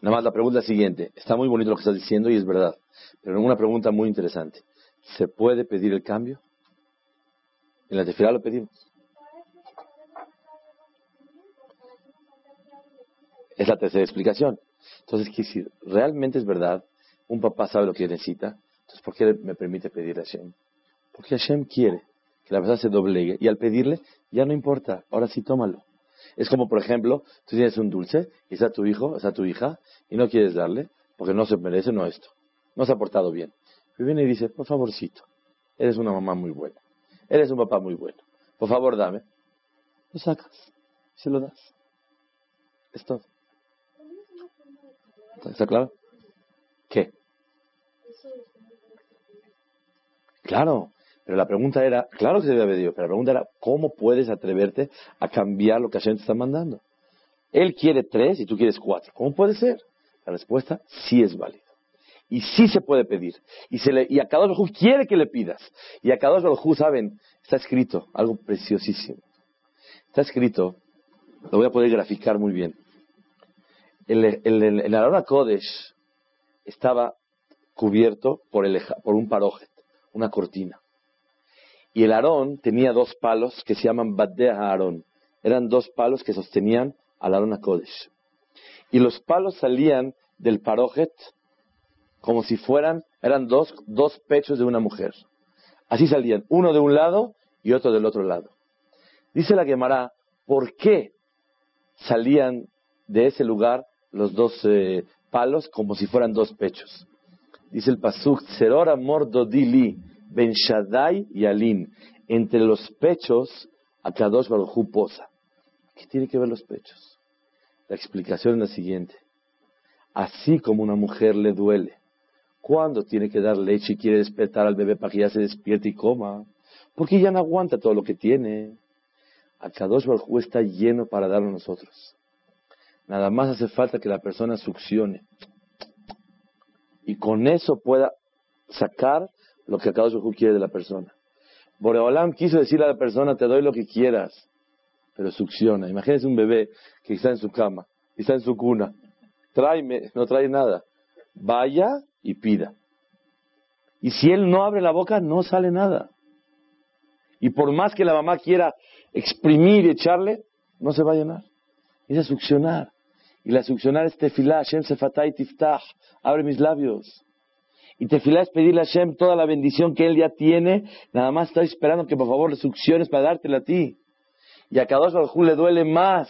Nada más la pregunta siguiente. Está muy bonito lo que estás diciendo y es verdad. Pero una pregunta muy interesante. ¿Se puede pedir el cambio? En la tefilá lo pedimos. Es la tercera explicación. Entonces, quiere decir, realmente es verdad, un papá sabe lo que necesita, entonces, ¿por qué me permite pedirle a Hashem? Porque Hashem quiere que la persona se doblegue y al pedirle, ya no importa, ahora sí tómalo. Es como, por ejemplo, tú tienes un dulce y está tu hijo, está tu hija, y no quieres darle, porque no se merece, no esto. No se ha portado bien. Y viene y dice, por favorcito, eres una mamá muy buena, eres un papá muy bueno, por favor dame. Lo sacas, y se lo das. Es todo. ¿Está claro? ¿Qué? Claro, pero la pregunta era, claro que se debe haber Dios, pero la pregunta era, ¿cómo puedes atreverte a cambiar lo que Hashem te está mandando? Él quiere tres y tú quieres cuatro. ¿Cómo puede ser? La respuesta sí es válida. Y sí se puede pedir. Y, se le, y a cada uno quiere que le pidas. Y a cada uno saben, está escrito algo preciosísimo. Está escrito, lo voy a poder graficar muy bien. El, el, estaba cubierto por, por un parojet, una cortina. Y el Aarón tenía dos palos que se llaman Badea Aarón. Eran dos palos que sostenían al Aarón a Kodesh. Y los palos salían del parojet como si fueran, eran dos, dos pechos de una mujer. Así salían, uno de un lado y otro del otro lado. Dice la Gemara, ¿por qué salían de ese lugar los dos eh, palos como si fueran dos pechos? Dice el Pasuk, Seror amor dodili, Ben Shaddai y Alin. Entre los pechos, a Kadosh Baruj posa. ¿Qué tiene que ver los pechos? La explicación es la siguiente. Así como una mujer le duele, cuando tiene que dar leche y quiere despertar al bebé para que ya se despierte y coma, porque ya no aguanta todo lo que tiene. Kadosh Baruj está lleno para darlo a nosotros. Nada más hace falta que la persona succione y con eso pueda sacar lo que cada uno quiere de la persona. Boreolam quiso decirle a la persona, te doy lo que quieras, pero succiona. Imagínese un bebé que está en su cama, está en su cuna, tráeme, no trae nada. Vaya y pida. Y si él no abre la boca, no sale nada. Y por más que la mamá quiera exprimir y echarle, no se va a llenar. Es a succionar. Y la succionar es tefilá, Hashem sefatay tiftach, abre mis labios. Y tefilá es pedirle a Hashem toda la bendición que él ya tiene, nada más está esperando que por favor le succiones para dártela a ti. Y a Kadosh Baruj le duele más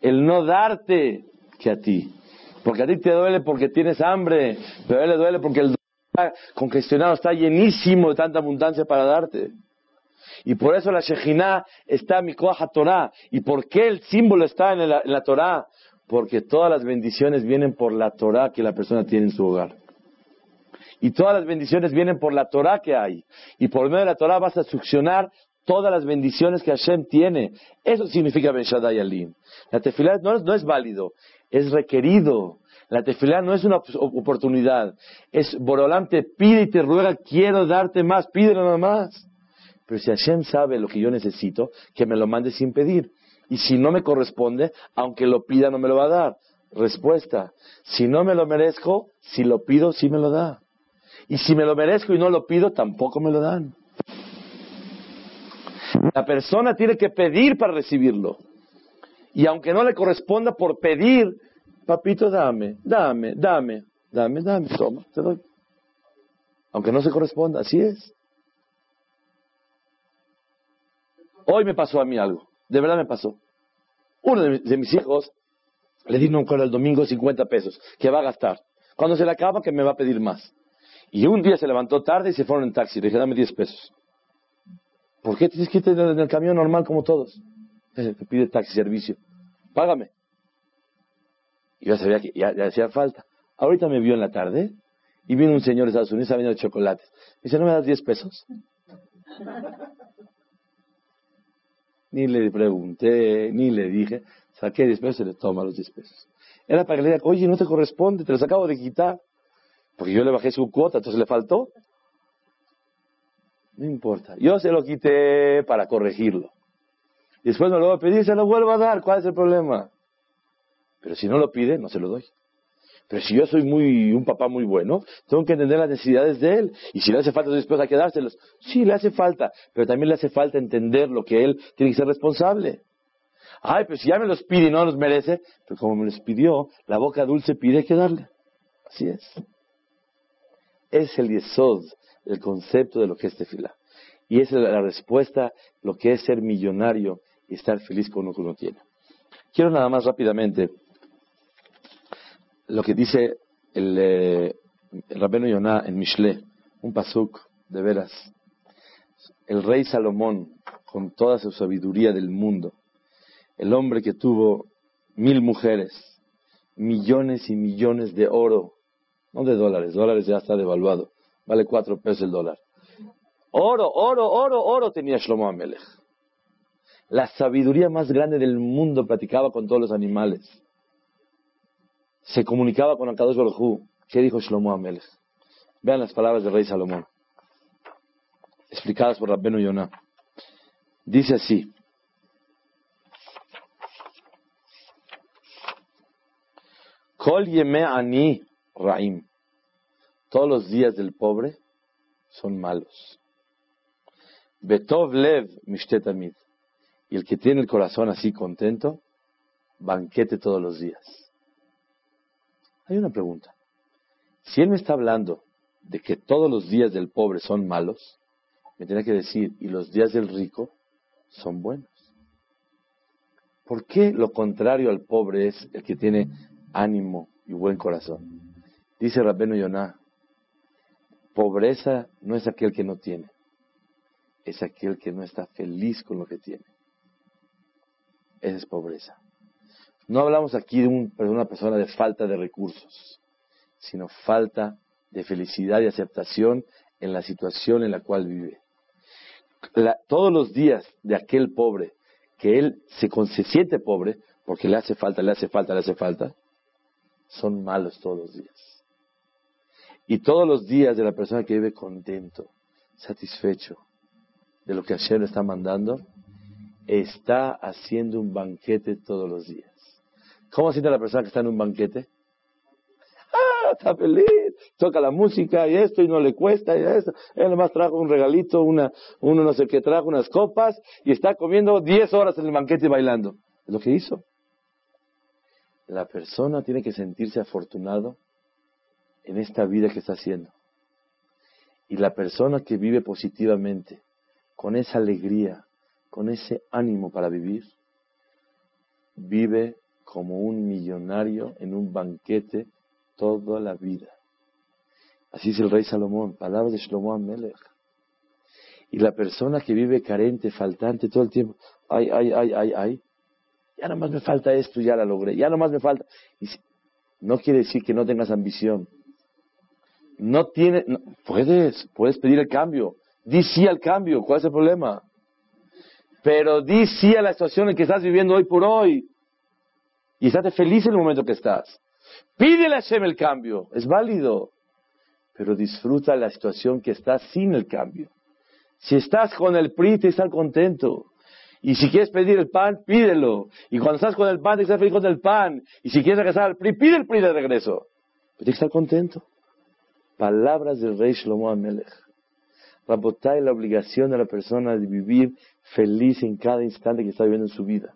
el no darte que a ti. Porque a ti te duele porque tienes hambre, pero a él le duele porque el está congestionado, está llenísimo de tanta abundancia para darte. Y por eso la Shejinah está en mi Torah. ¿Y por qué el símbolo está en la, en la Torah? Porque todas las bendiciones vienen por la Torah que la persona tiene en su hogar. Y todas las bendiciones vienen por la Torah que hay. Y por medio de la Torah vas a succionar todas las bendiciones que Hashem tiene. Eso significa Ben Shaddai Alim. La tefilá no es, válido, es requerido. La tefilá no es una oportunidad. Es Borolam te pide y te ruega, quiero darte más, pídelo nada más. Pero si Hashem sabe lo que yo necesito, que me lo mande sin pedir. Y si no me corresponde, aunque lo pida, no me lo va a dar. Respuesta, si no me lo merezco, si lo pido, sí me lo da. Y si me lo merezco y no lo pido, tampoco me lo dan. La persona tiene que pedir para recibirlo. Y aunque no le corresponda por pedir, papito, dame, dame, dame, dame, dame, toma, te doy. Aunque no se corresponda, así es. Hoy me pasó a mí algo. De verdad me pasó. Uno de, mis hijos le di un el domingo 50 pesos, que va a gastar. Cuando se le acaba, que me va a pedir más. Y un día se levantó tarde y se fueron en taxi. Le dije, dame 10 pesos. ¿Por qué tienes que irte en el camión normal como todos? Te pide taxi servicio. Págame. Y yo sabía que ya, hacía falta. Ahorita me vio en la tarde y vino un señor de Estados Unidos a venir de chocolates. Me dice, ¿no me das 10 pesos? Ni le pregunté, ni le dije. Saqué 10 pesos y le toma los 10 pesos. Era para que le diga, oye, no te corresponde, te los acabo de quitar. Porque yo le bajé su cuota, entonces le faltó. No importa. Yo se lo quité para corregirlo. Después me lo voy a pedir, se lo vuelvo a dar. ¿Cuál es el problema? Pero si no lo pide, no se lo doy. Pero si yo soy muy, un papá muy bueno, tengo que entender las necesidades de él. Y si le hace falta después hay que dárselos. Sí, le hace falta. Pero también le hace falta entender lo que él tiene que ser responsable. Ay, pero si ya me los pide y no los merece, pero como me los pidió, la boca dulce pide que darle. Así es. Es el yesod, el concepto de lo que es tefila. Y es la respuesta, lo que es ser millonario y estar feliz con lo que uno tiene. Quiero nada más rápidamente lo que dice el, eh, el Rabeno Yonah en Mishle, un pasuk de veras. El rey Salomón, con toda su sabiduría del mundo, el hombre que tuvo mil mujeres, millones y millones de oro, no de dólares, dólares ya está devaluado, vale cuatro pesos el dólar. Oro, oro, oro, oro tenía Shlomo Amelech. La sabiduría más grande del mundo platicaba con todos los animales. Se comunicaba con Akadosh Baruj ¿Qué dijo Shlomo Amelech? Vean las palabras del rey Salomón, explicadas por Rabbenu Yonah. Dice así, Kol yeme ani raim. Todos los días del pobre son malos. Betov lev mishtetamid. Y el que tiene el corazón así contento, banquete todos los días. Hay una pregunta. Si él me está hablando de que todos los días del pobre son malos, me tiene que decir, y los días del rico son buenos. ¿Por qué lo contrario al pobre es el que tiene ánimo y buen corazón. Dice Rabbeno Yonah, pobreza no es aquel que no tiene, es aquel que no está feliz con lo que tiene. Esa es pobreza. No hablamos aquí de, una persona de falta de recursos, sino falta de felicidad y aceptación en la situación en la cual vive. todos los días de aquel pobre, que él se siente pobre, porque le hace falta, le hace falta, le hace falta, son malos todos los días. Y todos los días de la persona que vive contento, satisfecho de lo que Hashem le está mandando, está haciendo un banquete todos los días. ¿Cómo siente la persona que está en un banquete? Ah, está feliz, toca la música y esto y no le cuesta y esto. Él nomás trajo un regalito, una, uno no sé qué trajo, unas copas y está comiendo 10 horas en el banquete bailando. Es lo que hizo. La persona tiene que sentirse afortunado en esta vida que está haciendo. Y la persona que vive positivamente, con esa alegría, con ese ánimo para vivir, vive como un millonario en un banquete toda la vida. Así dice el rey Salomón, palabras de Shlomo Melech. Y la persona que vive carente, faltante todo el tiempo, ay, ay, ay, ay, ay, ya nomás me falta esto, ya la logré, ya nomás me falta. No quiere decir que no tengas ambición. No tiene, puedes, puedes pedir el cambio. Di sí al cambio, ¿cuál es el problema? Pero di sí a la situación en que estás viviendo hoy por hoy. Y estate feliz en el momento que estás. Pídele a Hashem el cambio, es válido. Pero disfruta la situación que estás sin el cambio. Si estás con el PRI, te estar contento. Y si quieres pedir el pan, pídelo. Y cuando estás con el pan, que estar feliz con el pan. Y si quieres regresar al PRI, pide el PRI de regreso. Pero tienes que estar contento. Palabras del rey Shlomo Amelech. Rabotai la obligación de la persona de vivir feliz en cada instante que está viviendo en su vida.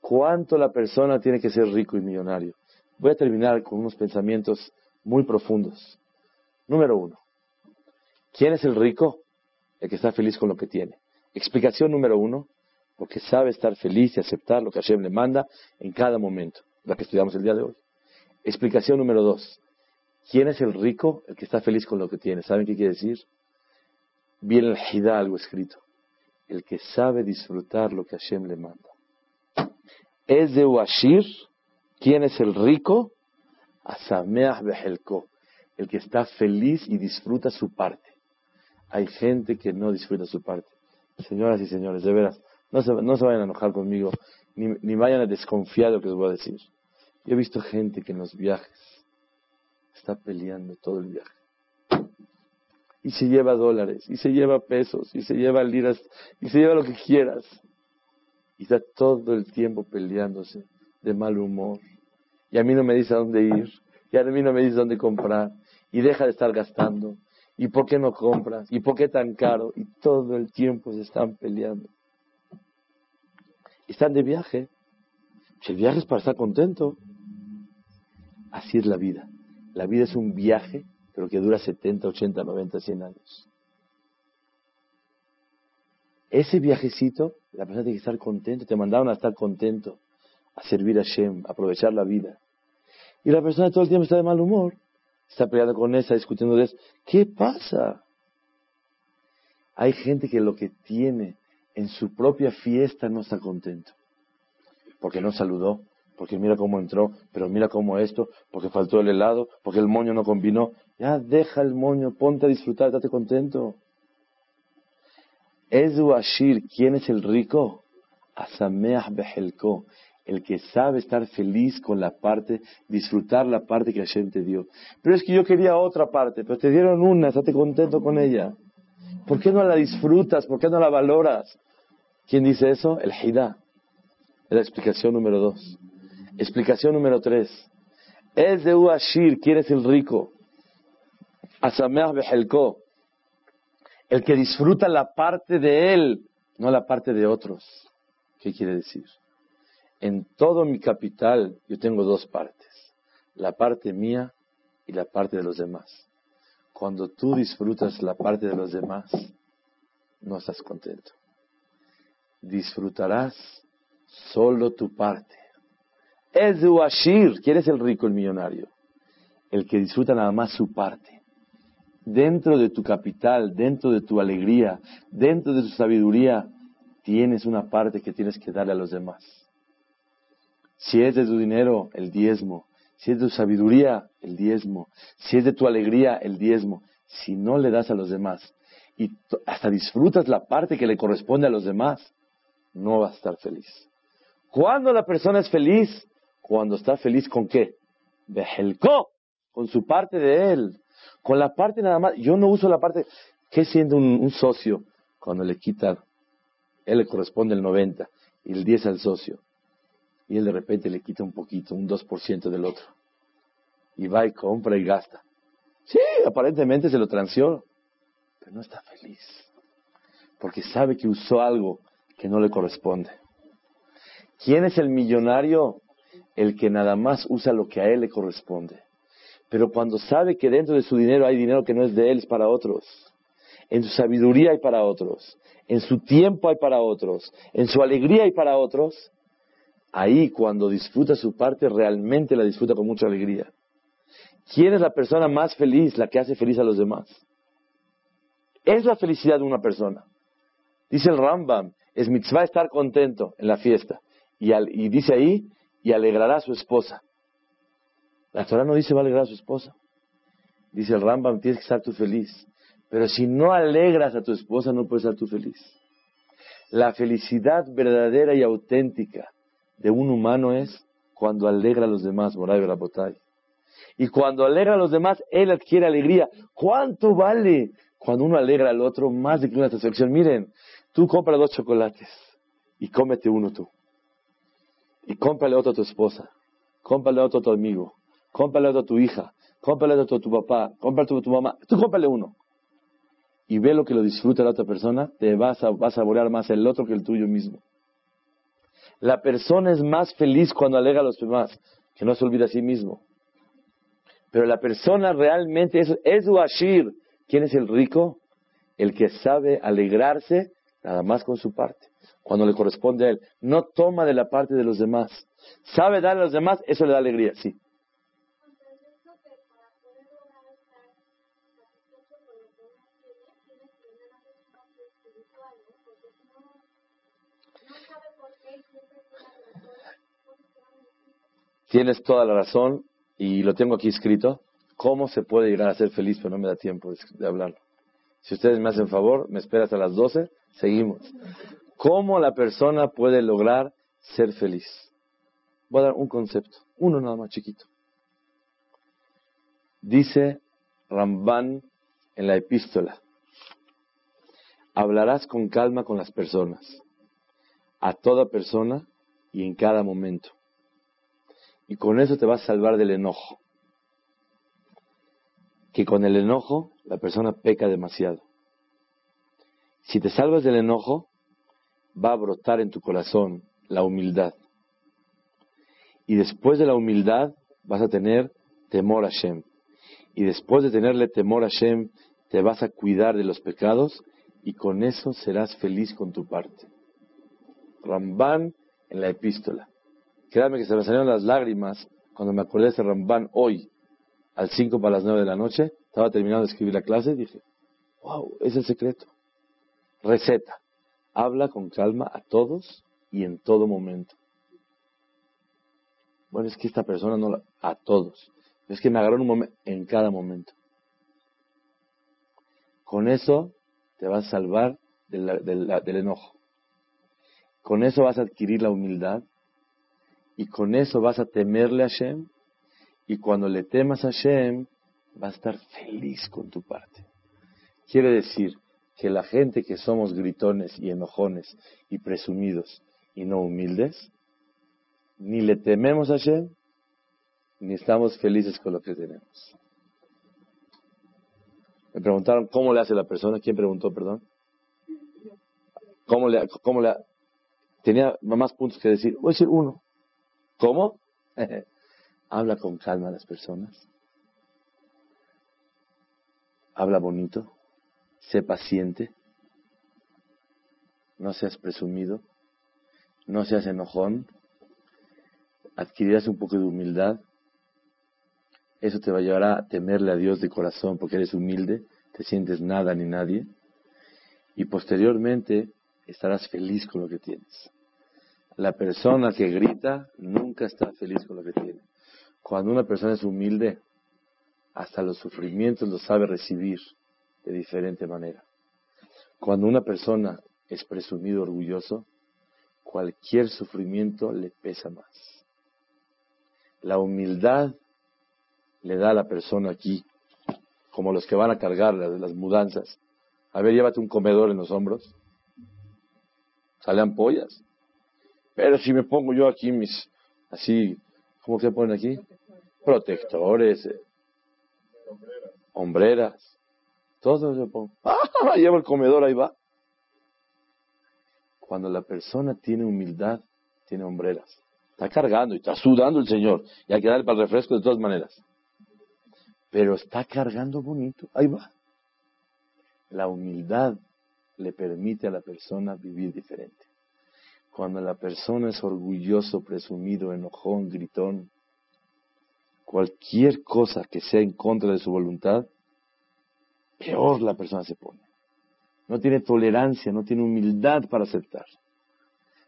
¿Cuánto la persona tiene que ser rico y millonario? Voy a terminar con unos pensamientos muy profundos. Número uno. ¿Quién es el rico? El que está feliz con lo que tiene. Explicación número uno, porque sabe estar feliz y aceptar lo que Hashem le manda en cada momento, la que estudiamos el día de hoy. Explicación número dos, ¿quién es el rico? El que está feliz con lo que tiene. ¿Saben qué quiere decir? Viene el Hidá, algo escrito. El que sabe disfrutar lo que Hashem le manda. Es de Uashir, ¿quién es el rico? Asameach Behelko, el que está feliz y disfruta su parte. Hay gente que no disfruta su parte. Señoras y señores, de veras, no se, no vayan a enojar conmigo, ni, ni vayan a desconfiar de lo que les voy a decir. Yo he visto gente que en los viajes está peleando todo el viaje. Y se lleva dólares, y se lleva pesos, y se lleva liras, y se lleva lo que quieras. Y está todo el tiempo peleándose de mal humor. Y a mí no me dice a dónde ir, y a mí no me dice dónde comprar, y deja de estar gastando. ¿Y por qué no compras? ¿Y por qué tan caro? Y todo el tiempo se están peleando. Están de viaje. El viaje es para estar contento. Así es la vida. La vida es un viaje, pero que dura 70, 80, 90, 100 años. Ese viajecito, la persona tiene que estar contento. Te mandaron a estar contento, a servir a Shem, a aprovechar la vida. Y la persona todo el tiempo está de mal humor. Está peleando con esa, discutiendo de eso. ¿Qué pasa? Hay gente que lo que tiene en su propia fiesta no está contento. Porque no saludó, porque mira cómo entró, pero mira cómo esto, porque faltó el helado, porque el moño no combinó. Ya deja el moño, ponte a disfrutar, estate contento. Ezu Ashir, ¿quién es el rico? Asameah Behelko, el que sabe estar feliz con la parte, disfrutar la parte que Hashem te dio. Pero es que yo quería otra parte, pero te dieron una, estate contento con ella. ¿Por qué no la disfrutas? ¿Por qué no la valoras? ¿Quién dice eso? El Hida. Es la explicación número dos. Explicación número tres. Es de Uashir, ¿quién es el rico? Asameah Behelko. El que disfruta la parte de él, no la parte de otros. ¿Qué quiere decir? En todo mi capital yo tengo dos partes. La parte mía y la parte de los demás. Cuando tú disfrutas la parte de los demás, no estás contento. Disfrutarás solo tu parte. Es de Uashir. ¿Quién es el rico, el millonario? El que disfruta nada más su parte. Dentro de tu capital, dentro de tu alegría, dentro de tu sabiduría, tienes una parte que tienes que darle a los demás. Si es de tu dinero, el diezmo. Si es de tu sabiduría, el diezmo. Si es de tu alegría, el diezmo. Si no le das a los demás y hasta disfrutas la parte que le corresponde a los demás, no vas a estar feliz. ¿Cuándo la persona es feliz? Cuando está feliz con qué? Bejelko, con su parte de él. Con la parte nada más. Yo no uso la parte. ¿Qué siendo un, un socio? Cuando le quita, él le corresponde el 90 y el 10 al socio. Y él de repente le quita un poquito, un 2% del otro. Y va y compra y gasta. Sí, aparentemente se lo transió, pero no está feliz. Porque sabe que usó algo que no le corresponde. ¿Quién es el millonario? El que nada más usa lo que a él le corresponde. Pero cuando sabe que dentro de su dinero hay dinero que no es de él, es para otros. En su sabiduría hay para otros. En su tiempo hay para otros. En su alegría hay para otros. Ahí cuando disfruta su parte, realmente la disfruta con mucha alegría. ¿Quién es la persona más feliz? La que hace feliz a los demás. Es la felicidad de una persona. Dice el Rambam, es mitzvah estar contento en la fiesta. Y, al- y dice ahí, y alegrará a su esposa. La Torah no dice va a alegrar a su esposa. Dice el Rambam, tienes que estar tú feliz. Pero si no alegras a tu esposa, no puedes estar tú feliz. La felicidad verdadera y auténtica de un humano es cuando alegra a los demás, Moray Rabotay. Y cuando alegra a los demás, él adquiere alegría. ¿Cuánto vale cuando uno alegra al otro más de que una satisfacción? Miren, tú compras dos chocolates y cómete uno tú. Y cómprale otro a tu esposa. Cómprale otro a tu amigo. Cómprale otro a tu hija. Cómprale otro a tu papá. Cómprale otro a tu mamá. Tú cómprale uno. Y ve lo que lo disfruta la otra persona. Te vas a, vas a saborear más el otro que el tuyo mismo. La persona es más feliz cuando alegra a los demás, que no se olvida a sí mismo. Pero la persona realmente es, es Uashir. ¿Quién es el rico? El que sabe alegrarse nada más con su parte, cuando le corresponde a él. No toma de la parte de los demás. Sabe dar a los demás, eso le da alegría, sí. Tienes toda la razón y lo tengo aquí escrito. ¿Cómo se puede llegar a ser feliz? Pero no me da tiempo de, hablarlo. Si ustedes me hacen favor, me esperas a las 12, seguimos. ¿Cómo la persona puede lograr ser feliz? Voy a dar un concepto, uno nada más chiquito. Dice Ramban en la epístola, hablarás con calma con las personas, a toda persona y en cada momento. Y con eso te vas a salvar del enojo. Que con el enojo la persona peca demasiado. Si te salvas del enojo, va a brotar en tu corazón la humildad. Y después de la humildad vas a tener temor a Shem. Y después de tenerle temor a Shem, te vas a cuidar de los pecados y con eso serás feliz con tu parte. Ramban en la epístola. Créame que se me salieron las lágrimas cuando me acordé de ese Ramban hoy, al 5 para las 9 de la noche. Estaba terminando de escribir la clase y dije, wow, es el secreto. Receta. Habla con calma a todos y en todo momento. Bueno, es que esta persona no la, a todos. Es que me agarró en un momento, en cada momento. Con eso te vas a salvar del, del enojo. Con eso vas a adquirir la humildad y con eso vas a temerle a Hashem y cuando le temas a Hashem vas a estar feliz con tu parte. Quiere decir que la gente que somos gritones y enojones y presumidos y no humildes, ni le tememos a Hashem, ni estamos felices con lo que tenemos. Me preguntaron cómo le hace la persona. ¿Quién preguntó, perdón? ¿Cómo le, cómo tenía más puntos que decir. Voy a decir uno. ¿Cómo? Habla con calma a las personas. Habla bonito. Sé paciente. No seas presumido. No seas enojón. Adquirirás un poco de humildad. Eso te va a llevar a temerle a Dios de corazón porque eres humilde, te sientes nada ni nadie. Y posteriormente estarás feliz con lo que tienes. La persona que grita nunca está feliz con lo que tiene. Cuando una persona es humilde, hasta los sufrimientos los sabe recibir de diferente manera. Cuando una persona es presumido orgulloso, cualquier sufrimiento le pesa más. La humildad le da a la persona aquí, como los que van a cargar las, las mudanzas. A ver, llévate un comedor en los hombros. Sale ampollas. Pero si me pongo yo aquí mis, así, ¿cómo se ponen aquí? Protectores, eh, hombreras, todo se pongo. ¡Ah! Lleva el comedor, ahí va. Cuando la persona tiene humildad, tiene hombreras. Está cargando y está sudando el Señor. Y hay que darle para el refresco de todas maneras. Pero está cargando bonito. Ahí va. La humildad le permite a la persona vivir diferente. Cuando la persona es orgulloso, presumido, enojón, gritón, cualquier cosa que sea en contra de su voluntad, peor la persona se pone. No tiene tolerancia, no tiene humildad para aceptar.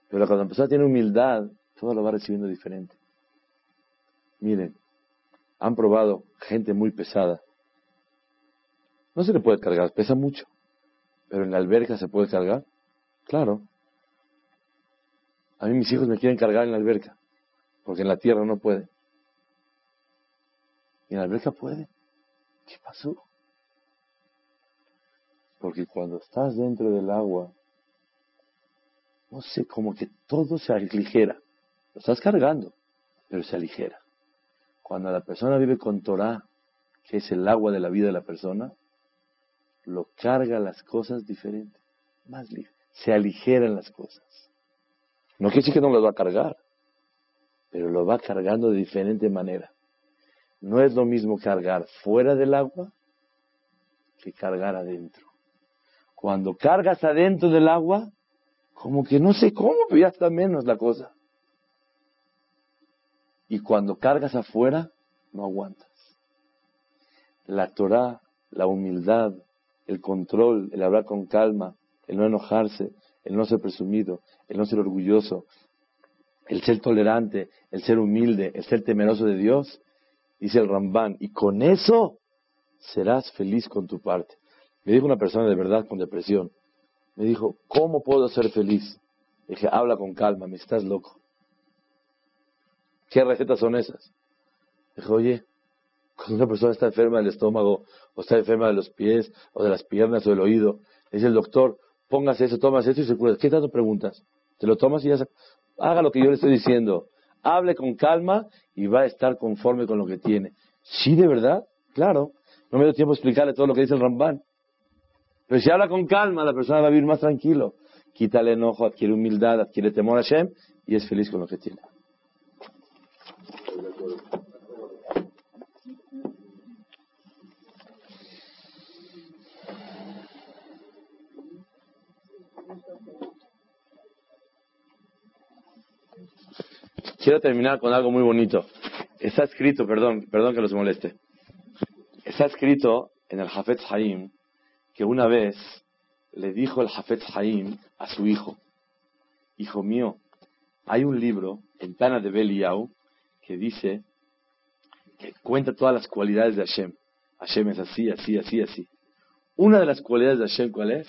Pero cuando la persona tiene humildad, todo lo va recibiendo diferente. Miren, han probado gente muy pesada. No se le puede cargar, pesa mucho. Pero en la alberca se puede cargar. Claro. A mí mis hijos me quieren cargar en la alberca, porque en la tierra no puede. Y en la alberca puede. ¿Qué pasó? Porque cuando estás dentro del agua, no sé, como que todo se aligera. Lo estás cargando, pero se aligera. Cuando la persona vive con Torah, que es el agua de la vida de la persona, lo carga las cosas diferentes, más. Se aligeran las cosas. No quiere decir que no lo va a cargar, pero lo va cargando de diferente manera. No es lo mismo cargar fuera del agua que cargar adentro. Cuando cargas adentro del agua, como que no sé cómo, pero ya está menos la cosa. Y cuando cargas afuera, no aguantas. La Torah, la humildad, el control, el hablar con calma, el no enojarse, el no ser presumido, el no ser orgulloso, el ser tolerante, el ser humilde, el ser temeroso de Dios, dice el Rambán, y con eso serás feliz con tu parte. Me dijo una persona de verdad con depresión, me dijo, ¿cómo puedo ser feliz? dije, habla con calma, me estás loco. ¿Qué recetas son esas? Dijo, oye, cuando una persona está enferma del estómago, o está enferma de los pies, o de las piernas, o del oído, dice el doctor, póngase eso, tomas esto y se cura. ¿Qué tanto preguntas? Te lo tomas y ya se... Haga lo que yo le estoy diciendo. Hable con calma y va a estar conforme con lo que tiene. ¿Sí, de verdad? Claro. No me dio tiempo de explicarle todo lo que dice el Ramban. Pero si habla con calma, la persona va a vivir más tranquilo. Quita el enojo, adquiere humildad, adquiere temor a Shem y es feliz con lo que tiene. Quiero terminar con algo muy bonito. Está escrito, perdón, perdón que los moleste. Está escrito en el Jafet Haim que una vez le dijo el Jafet Haim a su hijo, hijo mío, hay un libro en Tana de Beliau que dice que cuenta todas las cualidades de Hashem. Hashem es así, así, así, así. Una de las cualidades de Hashem, ¿cuál es?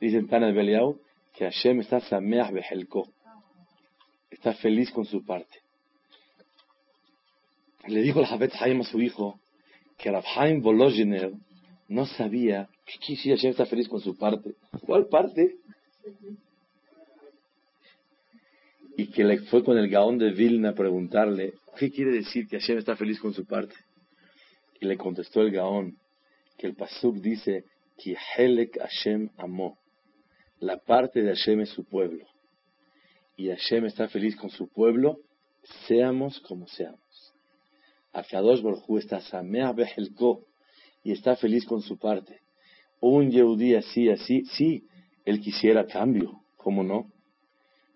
Dice en Tana de Beliau que Hashem está sameach behelko. Está feliz con su parte. Le dijo el Jafet Haim a su hijo que Rabhaim Volozhiner no sabía qué quiere Hashem está feliz con su parte. ¿Cuál parte? Y que le fue con el Gaón de Vilna a preguntarle, ¿qué quiere decir que Hashem está feliz con su parte? Y le contestó el Gaón que el Pasuk dice, que Helek Hashem amó. La parte de Hashem es su pueblo. Y Hashem está feliz con su pueblo, seamos como seamos. Akadosh Baruj está Samea Behelko y está feliz con su parte. Un Yehudí así, así, sí, él quisiera cambio, ¿cómo no?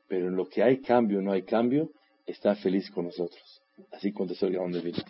Pero en lo que hay cambio, no hay cambio, está feliz con nosotros. Así contestó el Gaón de Vilna.